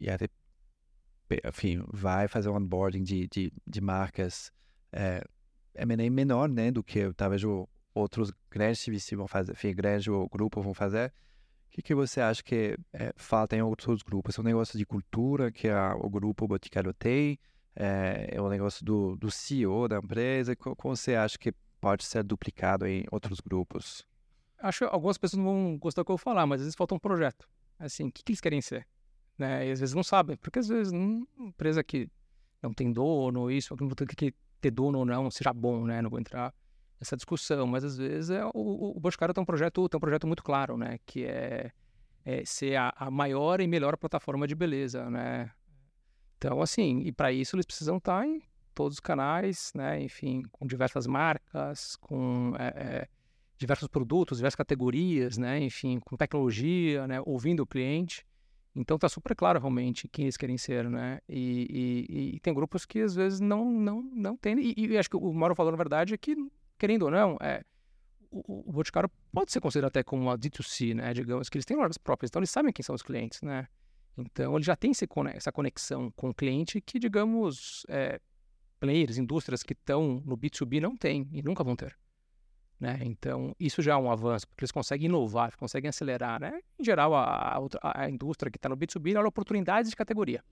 A: e até, enfim, vai fazer um onboarding de, de, de marcas é, M&A menor, né, do que talvez outros grandes CVC vão fazer, enfim, grandes o grupo vão fazer, o que, que você acha que é, falta em outros grupos? É um negócio de cultura que a, o grupo Boticário tem? É, é um negócio do, do CEO da empresa? Como você acha que pode ser duplicado em outros grupos?
B: Acho que algumas pessoas não vão gostar do que eu falar, mas às vezes falta um projeto. Assim, o que, que eles querem ser? Né? E às vezes não sabem, porque às vezes uma empresa que não tem dono, isso, aquilo, que ter dono ou não seja bom, né? Não vou entrar essa discussão, mas às vezes é, o, o Boticário tem um projeto, tem um projeto muito claro, né? Que é, é ser a, a, maior e melhor plataforma de beleza, né? Então, assim, e para isso eles precisam estar em todos os canais, né? Enfim, com diversas marcas, com é, é, diversos produtos, diversas categorias, né? Enfim, com tecnologia, né? Ouvindo o cliente. Então tá super claro realmente quem eles querem ser, né? E, e, e tem grupos que às vezes não não não tem. E, e acho que o maior valor na verdade é que querendo ou não, é, o, o Boticário pode ser considerado até como uma D2C, né? Digamos que eles têm lojas próprias, então eles sabem quem são os clientes, né? Então ele já tem essa conexão com o cliente que, digamos, é, players, indústrias que estão no B2B não têm e nunca vão ter. Né? Então, isso já é um avanço, porque eles conseguem inovar, conseguem acelerar. Né? Em geral, a, a, a indústria que está no B2B olha oportunidades de categoria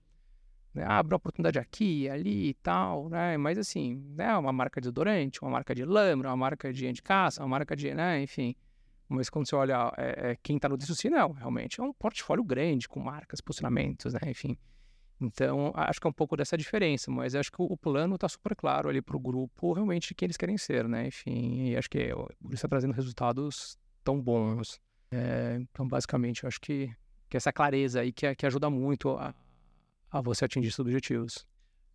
B: né? abre uma oportunidade aqui, ali e tal, né? Mas assim, né? Uma marca de desodorante, uma marca de lâmina, uma marca de anticaça, uma marca de, né? Enfim. Mas quando você olha é, é, quem está no D2C, não, realmente é um portfólio grande, com marcas, posicionamentos, né? Enfim. Então, acho que é um pouco dessa diferença, mas acho que o, plano está super claro ali para o grupo, realmente, de quem eles querem ser, né? Enfim, e acho que é, por isso está trazendo resultados tão bons. É, então, basicamente, acho que, que essa clareza aí que, que ajuda muito a, a você atingir seus objetivos.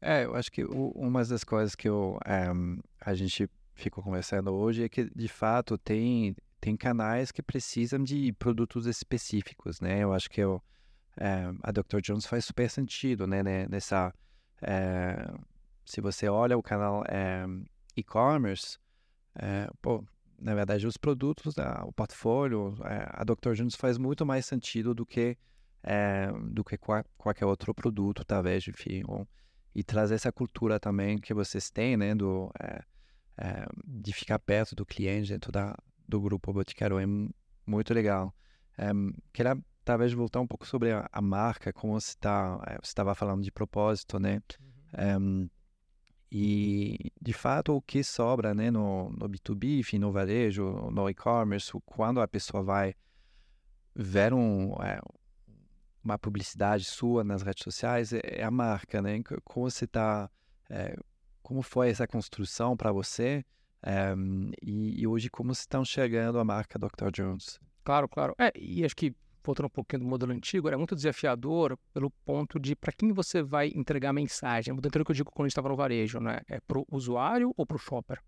A: É, eu acho que o, uma das coisas que eu, um, a gente ficou conversando hoje é que, de fato, tem, tem canais que precisam de produtos específicos, né? Eu acho que eu, é, a Dr. Jones faz super sentido, né? Nessa, é, se você olha o canal e-commerce, pô, na verdade, os produtos, o portfólio, a Dr. Jones faz muito mais sentido do que é, do que qualquer outro produto, talvez, enfim. Ou, e trazer essa cultura também que vocês têm, né, do, é, é, de ficar perto do cliente dentro da, do grupo Boticário é, muito legal. Um, queria talvez voltar um pouco sobre a, a marca, como você é, você estava falando de propósito, né? Uhum. Um, e, de fato, o que sobra né, no, no B2B, enfim, no varejo, no e-commerce, quando a pessoa vai ver um, é, uma publicidade sua nas redes sociais, é, é a marca, né? Como você está... É, como foi essa construção para você? É, e, e, hoje, como vocês estão chegando a marca Dr. Jones?
B: Claro, claro. É, e acho que voltando um pouquinho do modelo antigo, era muito desafiador pelo ponto de para quem você vai entregar a mensagem. Mudando aquilo que eu digo quando a gente estava no varejo, né? É para o usuário ou para o shopper?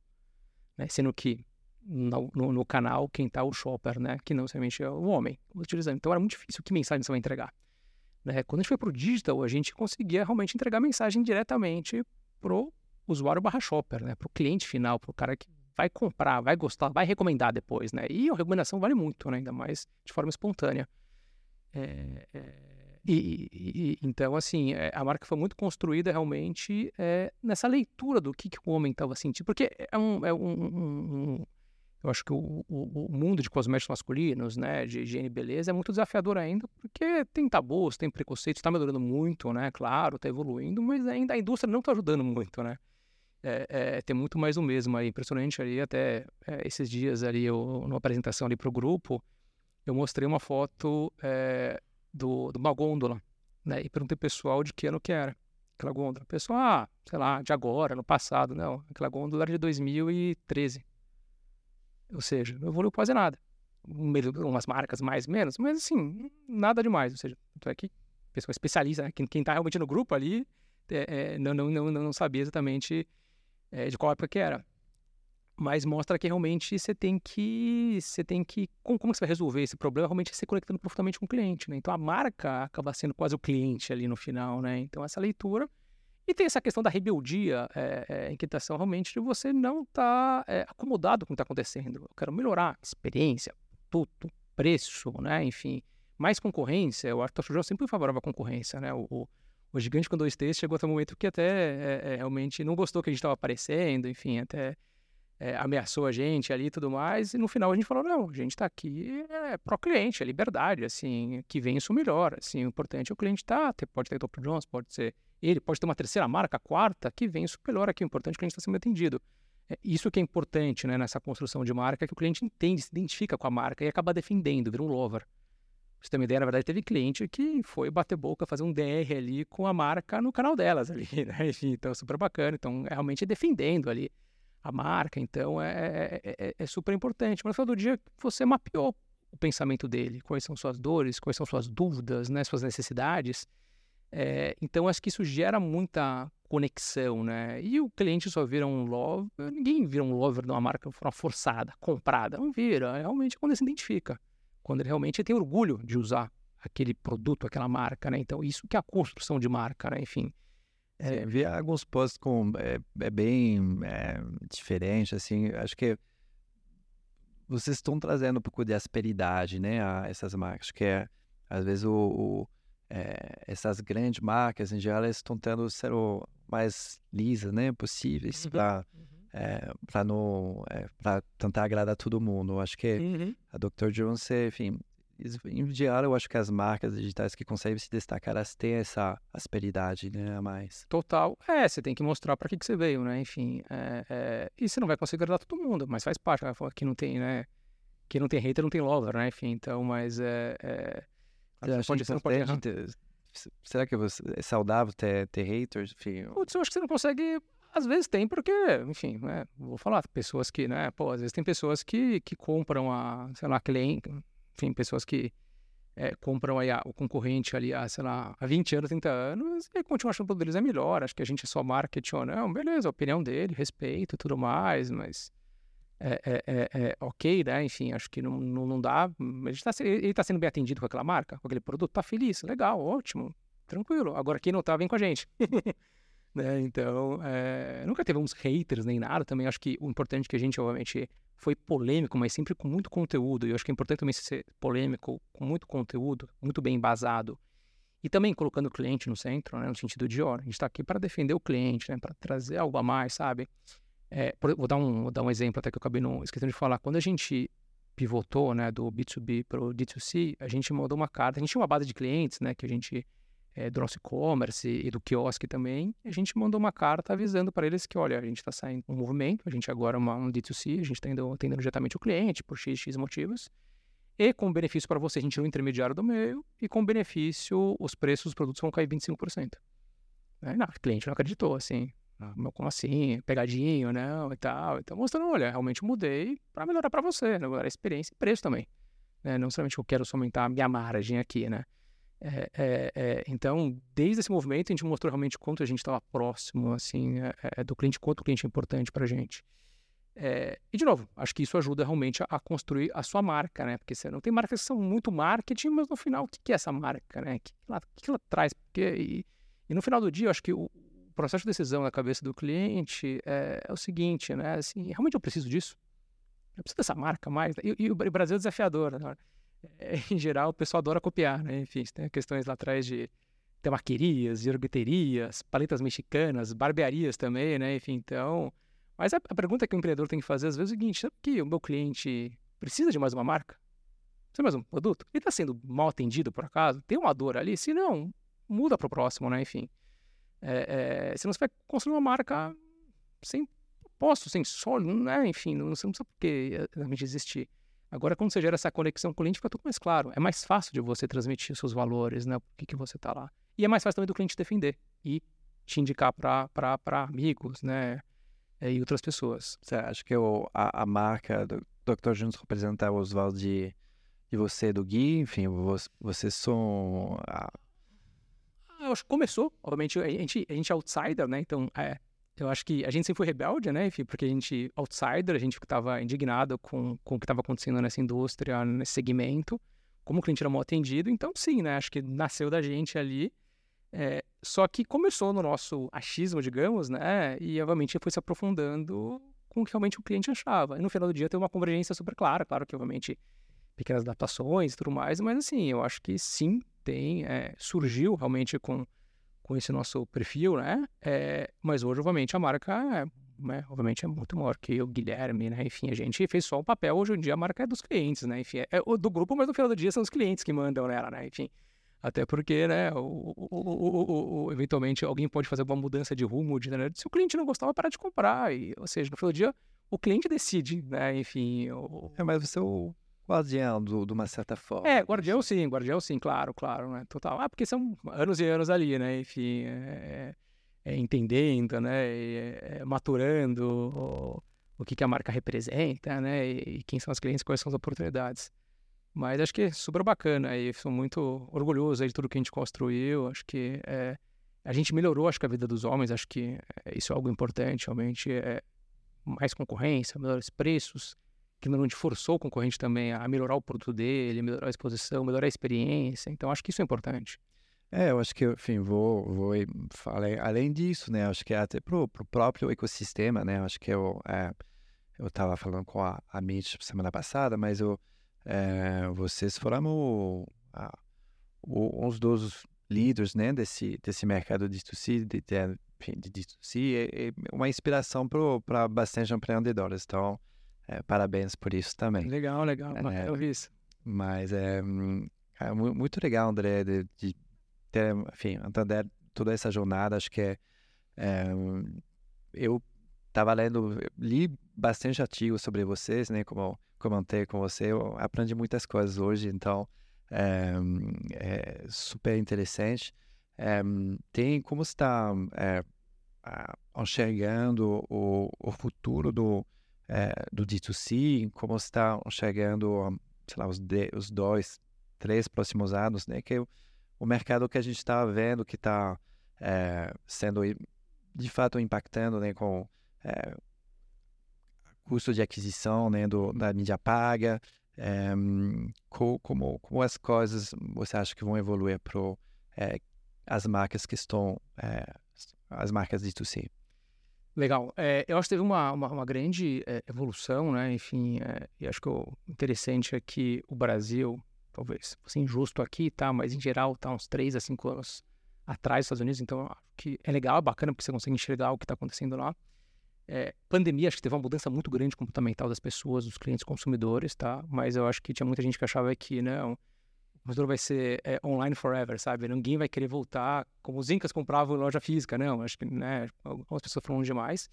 B: Né? Sendo que no, no, no canal quem está o shopper, né? Que não necessariamente é o homem utilizando. Então era muito difícil. Que mensagem você vai entregar? Né? Quando a gente foi para o digital, a gente conseguia realmente entregar mensagem diretamente para o usuário barra shopper, né? Para o cliente final, para o cara que vai comprar, vai gostar, vai recomendar depois, né? E a recomendação vale muito, né? Ainda mais de forma espontânea. É, é, e, e, então, assim, é, a marca foi muito construída realmente é, nessa leitura do que, que o homem estava sentindo. Porque é um, é um, um eu acho que o, o, o, mundo de cosméticos masculinos, né, de higiene e beleza, é muito desafiador ainda, porque tem tabus, tem preconceitos, está melhorando muito, né, claro, está evoluindo, mas ainda a indústria não está ajudando muito, né. É, é, tem muito mais o mesmo aí, impressionante ali, até é, esses dias ali, eu, numa apresentação ali para o grupo, eu mostrei uma foto é, do, de uma gôndola, né? E perguntei pessoal de que ano que era aquela gôndola. Pessoal, ah, sei lá, de agora, no passado. Não, aquela gôndola era de 2013. Ou seja, não evoluiu quase nada. Umas marcas mais, menos, mas assim, nada demais. Ou seja, tanto é que pessoa especialista, né? quem está realmente no grupo ali, é, é, não, não, não, não sabia exatamente é, de qual época que era mas mostra que realmente você tem que você tem que como, como você vai resolver esse problema realmente se conectando profundamente com o cliente né então a marca acaba sendo quase o cliente ali no final né então essa leitura e tem essa questão da rebeldia é, é, inquietação realmente de você não estar tá, é, acomodado com o que está acontecendo. Eu quero melhorar experiência tudo preço né enfim mais concorrência. O Arthur João sempre favorável à concorrência né. O, o, o gigante com dois T's chegou até um momento que até é, realmente não gostou que a gente estava aparecendo enfim até é, ameaçou a gente ali e tudo mais, e no final a gente falou, não, a gente está aqui é pró-cliente, é liberdade, assim, que vem isso melhor, assim, o importante é o cliente tá, pode ter Top Jones, pode ser ele, pode ter uma terceira marca, quarta, que vem isso melhor aqui, o importante é que o cliente está sendo atendido. É, isso que é importante, né, nessa construção de marca, é que o cliente entende, se identifica com a marca e acaba defendendo, vira um lover. Pra você ter uma ideia, na verdade, teve cliente que foi bater boca, fazer um DR ali com a marca no canal delas ali, né? Então, super bacana. Então, é realmente defendendo ali a marca. Então é, é, é, é super importante. Mas no final do dia, você mapeou o pensamento dele, quais são suas dores, quais são suas dúvidas, né, suas necessidades. É, então acho que isso gera muita conexão, né? E o cliente só vira um lover, ninguém vira um lover de uma marca forçada, comprada, não vira. É realmente quando ele se identifica, quando ele realmente tem orgulho de usar aquele produto, aquela marca, né? Então isso que é a construção de marca, né? Enfim,
A: é, vi alguns posts com é, é bem é, diferente, assim, acho que vocês estão trazendo um pouco de asperidade, né, a essas marcas, que é, às vezes, o, o é, essas grandes marcas, em geral, estão tentando ser o mais lisas, né, possíveis uhum. para uhum. para não é, para tentar agradar todo mundo. Acho que uhum. a Dr. Jones, enfim, em geral, eu acho que as marcas digitais que conseguem se destacar, elas têm essa asperidade, né, a mais.
B: Total. É, você tem que mostrar para que, que você veio, né, enfim. É, é... E você não vai conseguir agradar todo mundo, mas faz parte. Aqui não tem, né, quem não tem hater não tem lover, né, enfim. Então, mas é... é...
A: Você pode, você não pode ter... Será que é saudável ter, ter haters? Enfim,
B: Putz, eu acho que você não consegue às vezes tem porque, enfim, né, vou falar, pessoas que, né, pô, às vezes tem pessoas que, que compram a, sei lá, cliente, enfim, pessoas que é, compram aí a, o concorrente ali há, sei lá, há 20 anos, 30 anos, e continuam achando que o produto deles é melhor, acho que a gente é só marketing ou não, beleza, a opinião dele, respeito e tudo mais, mas é, é, é, é ok, né, enfim, acho que não, não, não dá, ele está ele tá sendo bem atendido com aquela marca, com aquele produto, tá feliz, legal, ótimo, tranquilo, agora quem não tá, vem com a gente. né, então, é, nunca teve uns haters nem nada, também acho que o importante é que a gente, obviamente, foi polêmico, mas sempre com muito conteúdo. E eu acho que é importante também ser polêmico, com muito conteúdo, muito bem embasado. E também colocando o cliente no centro, né, no sentido de, ó, a gente está aqui para defender o cliente, né, para trazer algo a mais, sabe? É, vou, dar um, vou dar um exemplo até que eu acabei não esquecendo de falar. Quando a gente pivotou, né, do B2B para o D2C, a gente mandou uma carta, a gente tinha uma base de clientes, né, que a gente é, do nosso e-commerce e do quiosque também, a gente mandou uma carta avisando para eles que, olha, a gente está saindo um movimento, a gente agora é uma, um D2C, a gente está atendendo diretamente o cliente por X, X motivos, e com benefício para você, a gente é um intermediário do meio, e com benefício, os preços dos produtos vão cair 25%. Né? Não, o cliente não acreditou, assim, ah, como assim, pegadinho, não, e tal. Então, mostrando, olha, realmente mudei para melhorar para você, né? melhorar a experiência e preço também. Né? Não somente eu quero só aumentar a minha margem aqui, né? É, é, é, então, desde esse movimento, a gente mostrou realmente quanto a gente estava próximo assim, é, é, do cliente, quanto o cliente é importante para a gente. É, e, de novo, acho que isso ajuda realmente a, a, construir a sua marca, né? Porque você não tem marcas que são muito marketing, mas no final, o que, que é essa marca, né? O que, que, ela, que ela traz? Porque, e, e, no final do dia, eu acho que o, o processo de decisão na cabeça do cliente é, o seguinte, né? Assim, realmente eu preciso disso? Eu preciso dessa marca mais? E, e o Brasil é desafiador, né? em geral, o pessoal adora copiar, né? Enfim, tem questões lá atrás de temaquerias, iorgueterias, paletas mexicanas, barbearias também, né? Enfim, então... Mas a, pergunta que o empreendedor tem que fazer às vezes é o seguinte, sabe que o meu cliente precisa de mais uma marca? Precisa de mais um produto? Ele está sendo mal atendido, por acaso? Tem uma dor ali? Se não, muda para o próximo, né? Enfim, é, é, senão você vai construir uma marca sem propósito, sem solo, né? Enfim, não, não sabe por que realmente existir. Agora, quando você gera essa conexão com o cliente, fica tudo mais claro. É mais fácil de você transmitir os seus valores, né? Por que, que você está lá. E é mais fácil também do cliente defender e te indicar para amigos, né? É, e outras pessoas.
A: Você acha que o, a, a marca do Dr. Juntos representa os valores de, de você, do Gui? Enfim, você, vocês são... A...
B: Ah, eu acho que começou. Obviamente, a gente, a gente é outsider, né? Então, é, eu acho que a gente sempre foi rebelde, né? Enfim, porque a gente, outsider, a gente estava indignado com, com o que estava acontecendo nessa indústria, nesse segmento, como o cliente era mal atendido. Então, sim, né? Acho que nasceu da gente ali. É, só que começou no nosso achismo, digamos, né? E, obviamente, foi se aprofundando com o que realmente o cliente achava. E no final do dia tem uma convergência super clara. Claro que, obviamente, pequenas adaptações e tudo mais, mas, assim, eu acho que sim, tem, é, surgiu realmente com com esse nosso perfil, né? É, mas hoje, obviamente, a marca é, né? obviamente, é muito maior que o Guilherme, né? Enfim, a gente fez só um papel. Hoje em dia, a marca é dos clientes, né? Enfim, é, do grupo, mas no final do dia são os clientes que mandam nela, né? Enfim, até porque, né? O, o, o, eventualmente, alguém pode fazer alguma mudança de rumo, de, né? se o cliente não gostar, parar de comprar. E, ou seja, no final do dia, o cliente decide, né? Enfim. O...
A: É, mas você é o guardião do, de uma certa forma.
B: É, guardião sim, guardião sim, claro, claro, né? Total. Ah, porque são anos e anos ali, né? Enfim, é, é, é entendendo, né? É, maturando o, o que, que a marca representa, né? E, e, quem são os clientes, quais são as oportunidades. Mas acho que é super bacana e sou muito orgulhoso de tudo que a gente construiu. Acho que é, a gente melhorou, acho que a vida dos homens, acho que é, isso é algo importante, realmente. É mais concorrência, melhores preços, que normalmente forçou o concorrente também a melhorar o produto dele, melhorar a exposição, melhorar a experiência. Então, acho que isso é importante.
A: É, eu acho que, enfim, vou, vou falar, além disso, né, acho que até pro, pro próprio ecossistema, né, acho que eu, é, eu estava falando com a, a Mitch semana passada, mas eu, é, vocês foram o, a, o, uns dos líderes, né, desse, desse mercado de D2C, de, de, de D2C, é, é uma inspiração para bastante empreendedores, então, é, parabéns por isso também.
B: Legal, legal. É, eu vi isso.
A: Mas é, é, muito legal, André, de, de ter, enfim, entender toda essa jornada. Acho que é, é eu estava lendo, li bastante artigos sobre vocês, né? Como comentei com você, eu aprendi muitas coisas hoje, então é, é super interessante. É, tem como está é, enxergando o, o futuro do é, do D2C, como está chegando, sei lá, os, de, os dois, três próximos anos, né? Que é o, mercado que a gente está vendo que está é, sendo de fato impactando, né? Com é, custo de aquisição, né? Do, da mídia paga, é, co, como, como as coisas você acha que vão evoluir para as marcas que estão, as marcas D2C?
B: Legal. É, eu acho que teve uma, uma, uma grande é, evolução, né? Enfim, é, e acho que o interessante é que o Brasil, talvez fosse injusto aqui, tá? Mas em geral tá uns 3 a 5 anos atrás dos Estados Unidos, então que é legal, é bacana, porque você consegue enxergar o que está acontecendo lá. É, pandemia, acho que teve uma mudança muito grande comportamental das pessoas, dos clientes consumidores, tá? Mas eu acho que tinha muita gente que achava que, não, o consumidor vai ser é, online forever, sabe? Ninguém vai querer voltar como os incas compravam em loja física, não. Acho que, né, algumas pessoas falam demais.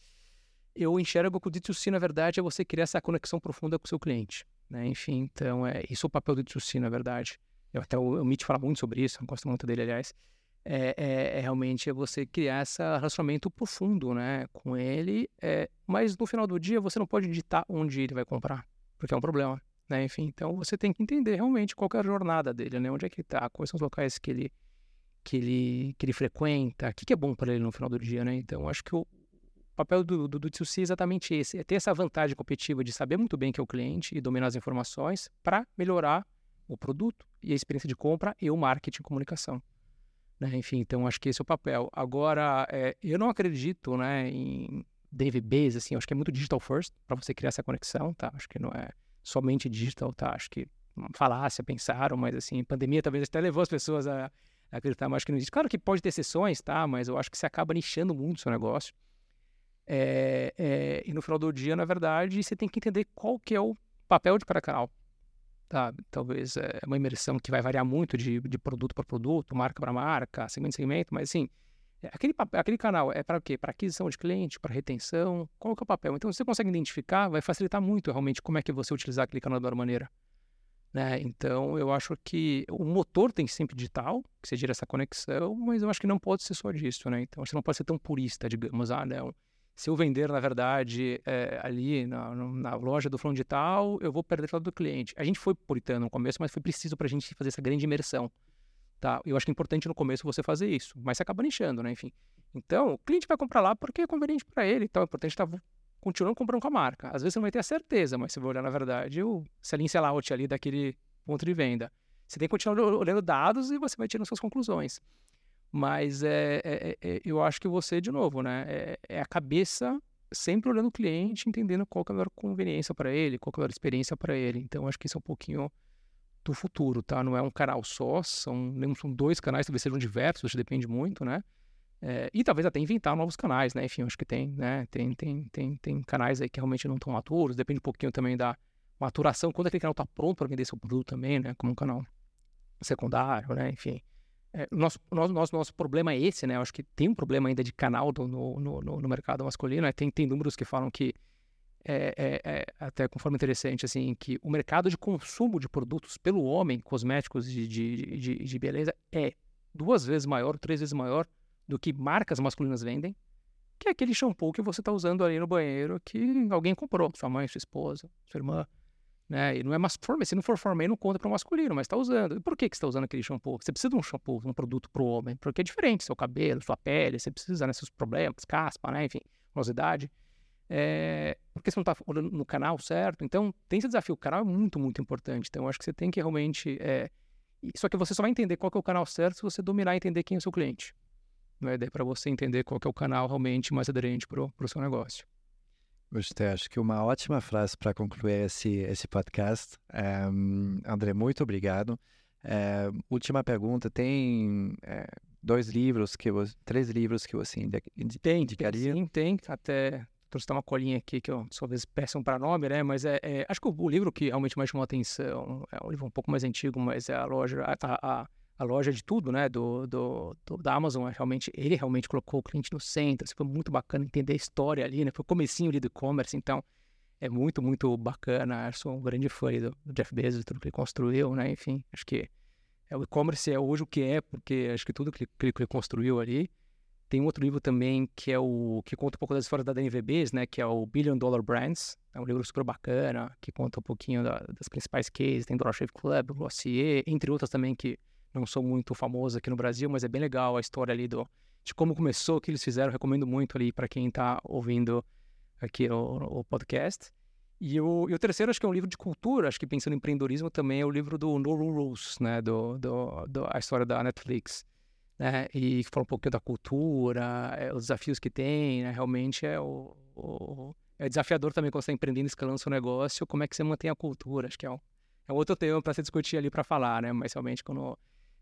B: Eu enxergo que o D2C, na verdade, é você criar essa conexão profunda com o seu cliente, né? Enfim, então, é, isso é o papel do D2C, na verdade. Eu até o, o Mitch fala muito sobre isso, eu gosto muito dele, aliás é, é, é, realmente é você criar esse relacionamento profundo, né, com ele. É, mas no final do dia você não pode ditar onde ele vai comprar, porque é um problema, né? Enfim, então você tem que entender realmente qual é a jornada dele, né? Onde é que ele está, quais são os locais que ele que ele que ele frequenta, o que, que é bom para ele no final do dia, né? Então acho que o papel do, do, do é exatamente esse, é ter essa vantagem competitiva de saber muito bem que é o cliente e dominar as informações para melhorar o produto e a experiência de compra e o marketing e comunicação. Né? Enfim, então acho que esse é o papel. Agora, é, eu não acredito né, em database, assim, acho que é muito digital first para você criar essa conexão, tá? Acho que não é somente digital, tá? Acho que falácia, pensaram, mas assim, pandemia talvez até levou as pessoas a, a acreditar, acho que não existe. Claro que pode ter exceções, tá? Mas eu acho que você acaba nichando muito o seu negócio. É, é, e no final do dia, na verdade, você tem que entender qual que é o papel de cada canal tá? Talvez é uma imersão que vai variar muito de, de produto para produto, marca para marca, segmento a segmento, mas assim, é, aquele, aquele canal é para quê? Para aquisição de cliente, para retenção, qual que é o papel? Então, se você consegue identificar, vai facilitar muito realmente como é que você utilizar aquele canal da maneira. Né? Então, eu acho que o motor tem sempre digital, que você gira essa conexão, mas eu acho que não pode ser só disso, né? Então, você não pode ser tão purista, digamos, ah, não, se eu vender, na verdade, é, ali na, na, loja do fulano de tal, eu vou perder o lado do cliente. A gente foi puritano no começo, mas foi preciso para a gente fazer essa grande imersão. Tá? Eu acho que é importante no começo você fazer isso, mas você acaba nichando, né? Enfim. Então, o cliente vai comprar lá porque é conveniente para ele, então é importante estar tá continuando comprando com a marca. Às vezes você não vai ter a certeza, mas você vai olhar, na verdade, o selling sellout ali daquele ponto de venda. Você tem que continuar olhando dados e você vai tirando suas conclusões. Mas é, é, é, eu acho que você, de novo, né? É, é, a cabeça sempre olhando o cliente, entendendo qual é a melhor conveniência para ele, qual é a melhor experiência para ele. Então, acho que isso é um pouquinho do futuro, tá? Não é um canal só, são, são dois canais, talvez sejam diversos, depende muito, né? É, e talvez até inventar novos canais, né? Enfim, acho que tem, né? Tem, tem, tem, tem canais aí que realmente não estão maturos, depende um pouquinho também da maturação, quando aquele canal está pronto para vender seu produto também, né? Como um canal secundário, né? Enfim. É, nosso, nosso, nosso, nosso problema é esse, né? Acho que tem um problema ainda de canal do, no, no, no, mercado masculino. Né? Tem, tem números que falam que, é, é, é, até conforme interessante, assim, que o mercado de consumo de produtos pelo homem, cosméticos de, de, de, de beleza, é duas vezes maior, três vezes maior do que marcas masculinas vendem, que é aquele shampoo que você está usando ali no banheiro que alguém comprou, sua mãe, sua esposa, sua irmã. Né? E não é masculino, se não for formei, não conta para o masculino, mas está usando. E por que, que você está usando aquele shampoo? Você precisa de um shampoo, um produto para o homem, porque é diferente, seu cabelo, sua pele, você precisa, né, seus problemas, caspa, né, enfim, velocidade. É, porque você não está olhando no canal certo. Então, tem esse desafio. O canal é muito, muito importante. Então, eu acho que você tem que realmente. É... Só que você só vai entender qual é o canal certo se você dominar e entender quem é o seu cliente. Não é? Daí para você entender qual é o canal realmente mais aderente para o seu negócio.
A: Gostei, acho que uma ótima frase para concluir esse, esse podcast. Um, André, muito obrigado. É, última pergunta, tem é, dois livros, que você, três livros que você
B: tem, indicaria? Sim, tem. Até trouxe uma colinha aqui que eu, talvez peçam para nome, né? Mas é, é, acho que o, o, livro que realmente mais chamou a atenção é um livro um pouco mais antigo, mas é a loja, a, a, a loja de tudo, né, do, do, do, da Amazon, é realmente, ele realmente colocou o cliente no centro, assim, foi muito bacana entender a história ali, né, foi o comecinho ali do e-commerce, então é muito, muito bacana, eu sou um grande fã do, do Jeff Bezos, tudo que ele construiu, né, enfim, acho que é, o e-commerce é hoje o que é, porque acho que tudo que, que, que ele construiu ali, tem um outro livro também que é o que conta um pouco das histórias da DNVBs, né, que é o Billion Dollar Brands, é um livro super bacana, que conta um pouquinho da, das principais cases, tem Shave Club, Glossier, entre outras também que não sou muito famoso aqui no Brasil, mas é bem legal a história ali do, de como começou, o que eles fizeram. Recomendo muito ali para quem está ouvindo aqui o, o podcast. E o, e o, terceiro, acho que é um livro de cultura, acho que pensando em empreendedorismo também, é o livro do No Rules, né, do, do, do, a história da Netflix, né, e fala um pouquinho da cultura, é, os desafios que tem, né, realmente é o, o, é desafiador também quando você está empreendendo, escalando seu negócio, como é que você mantém a cultura, acho que é um, é um outro tema para se discutir ali para falar, né, mas realmente quando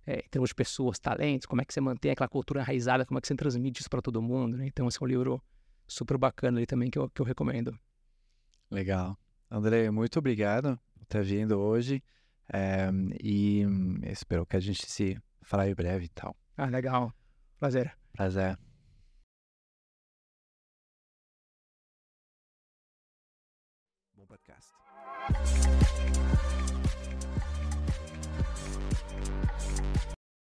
B: é, em termos de pessoas, talentos, como é que você mantém aquela cultura enraizada, como é que você transmite isso para todo mundo, né? Então, esse é um livro super bacana ali também que eu, que eu recomendo.
A: Legal. André, muito obrigado por ter vindo hoje. É, e espero que a gente se fale em breve e tal.
B: Ah, legal. Prazer.
A: Prazer. Bom podcast.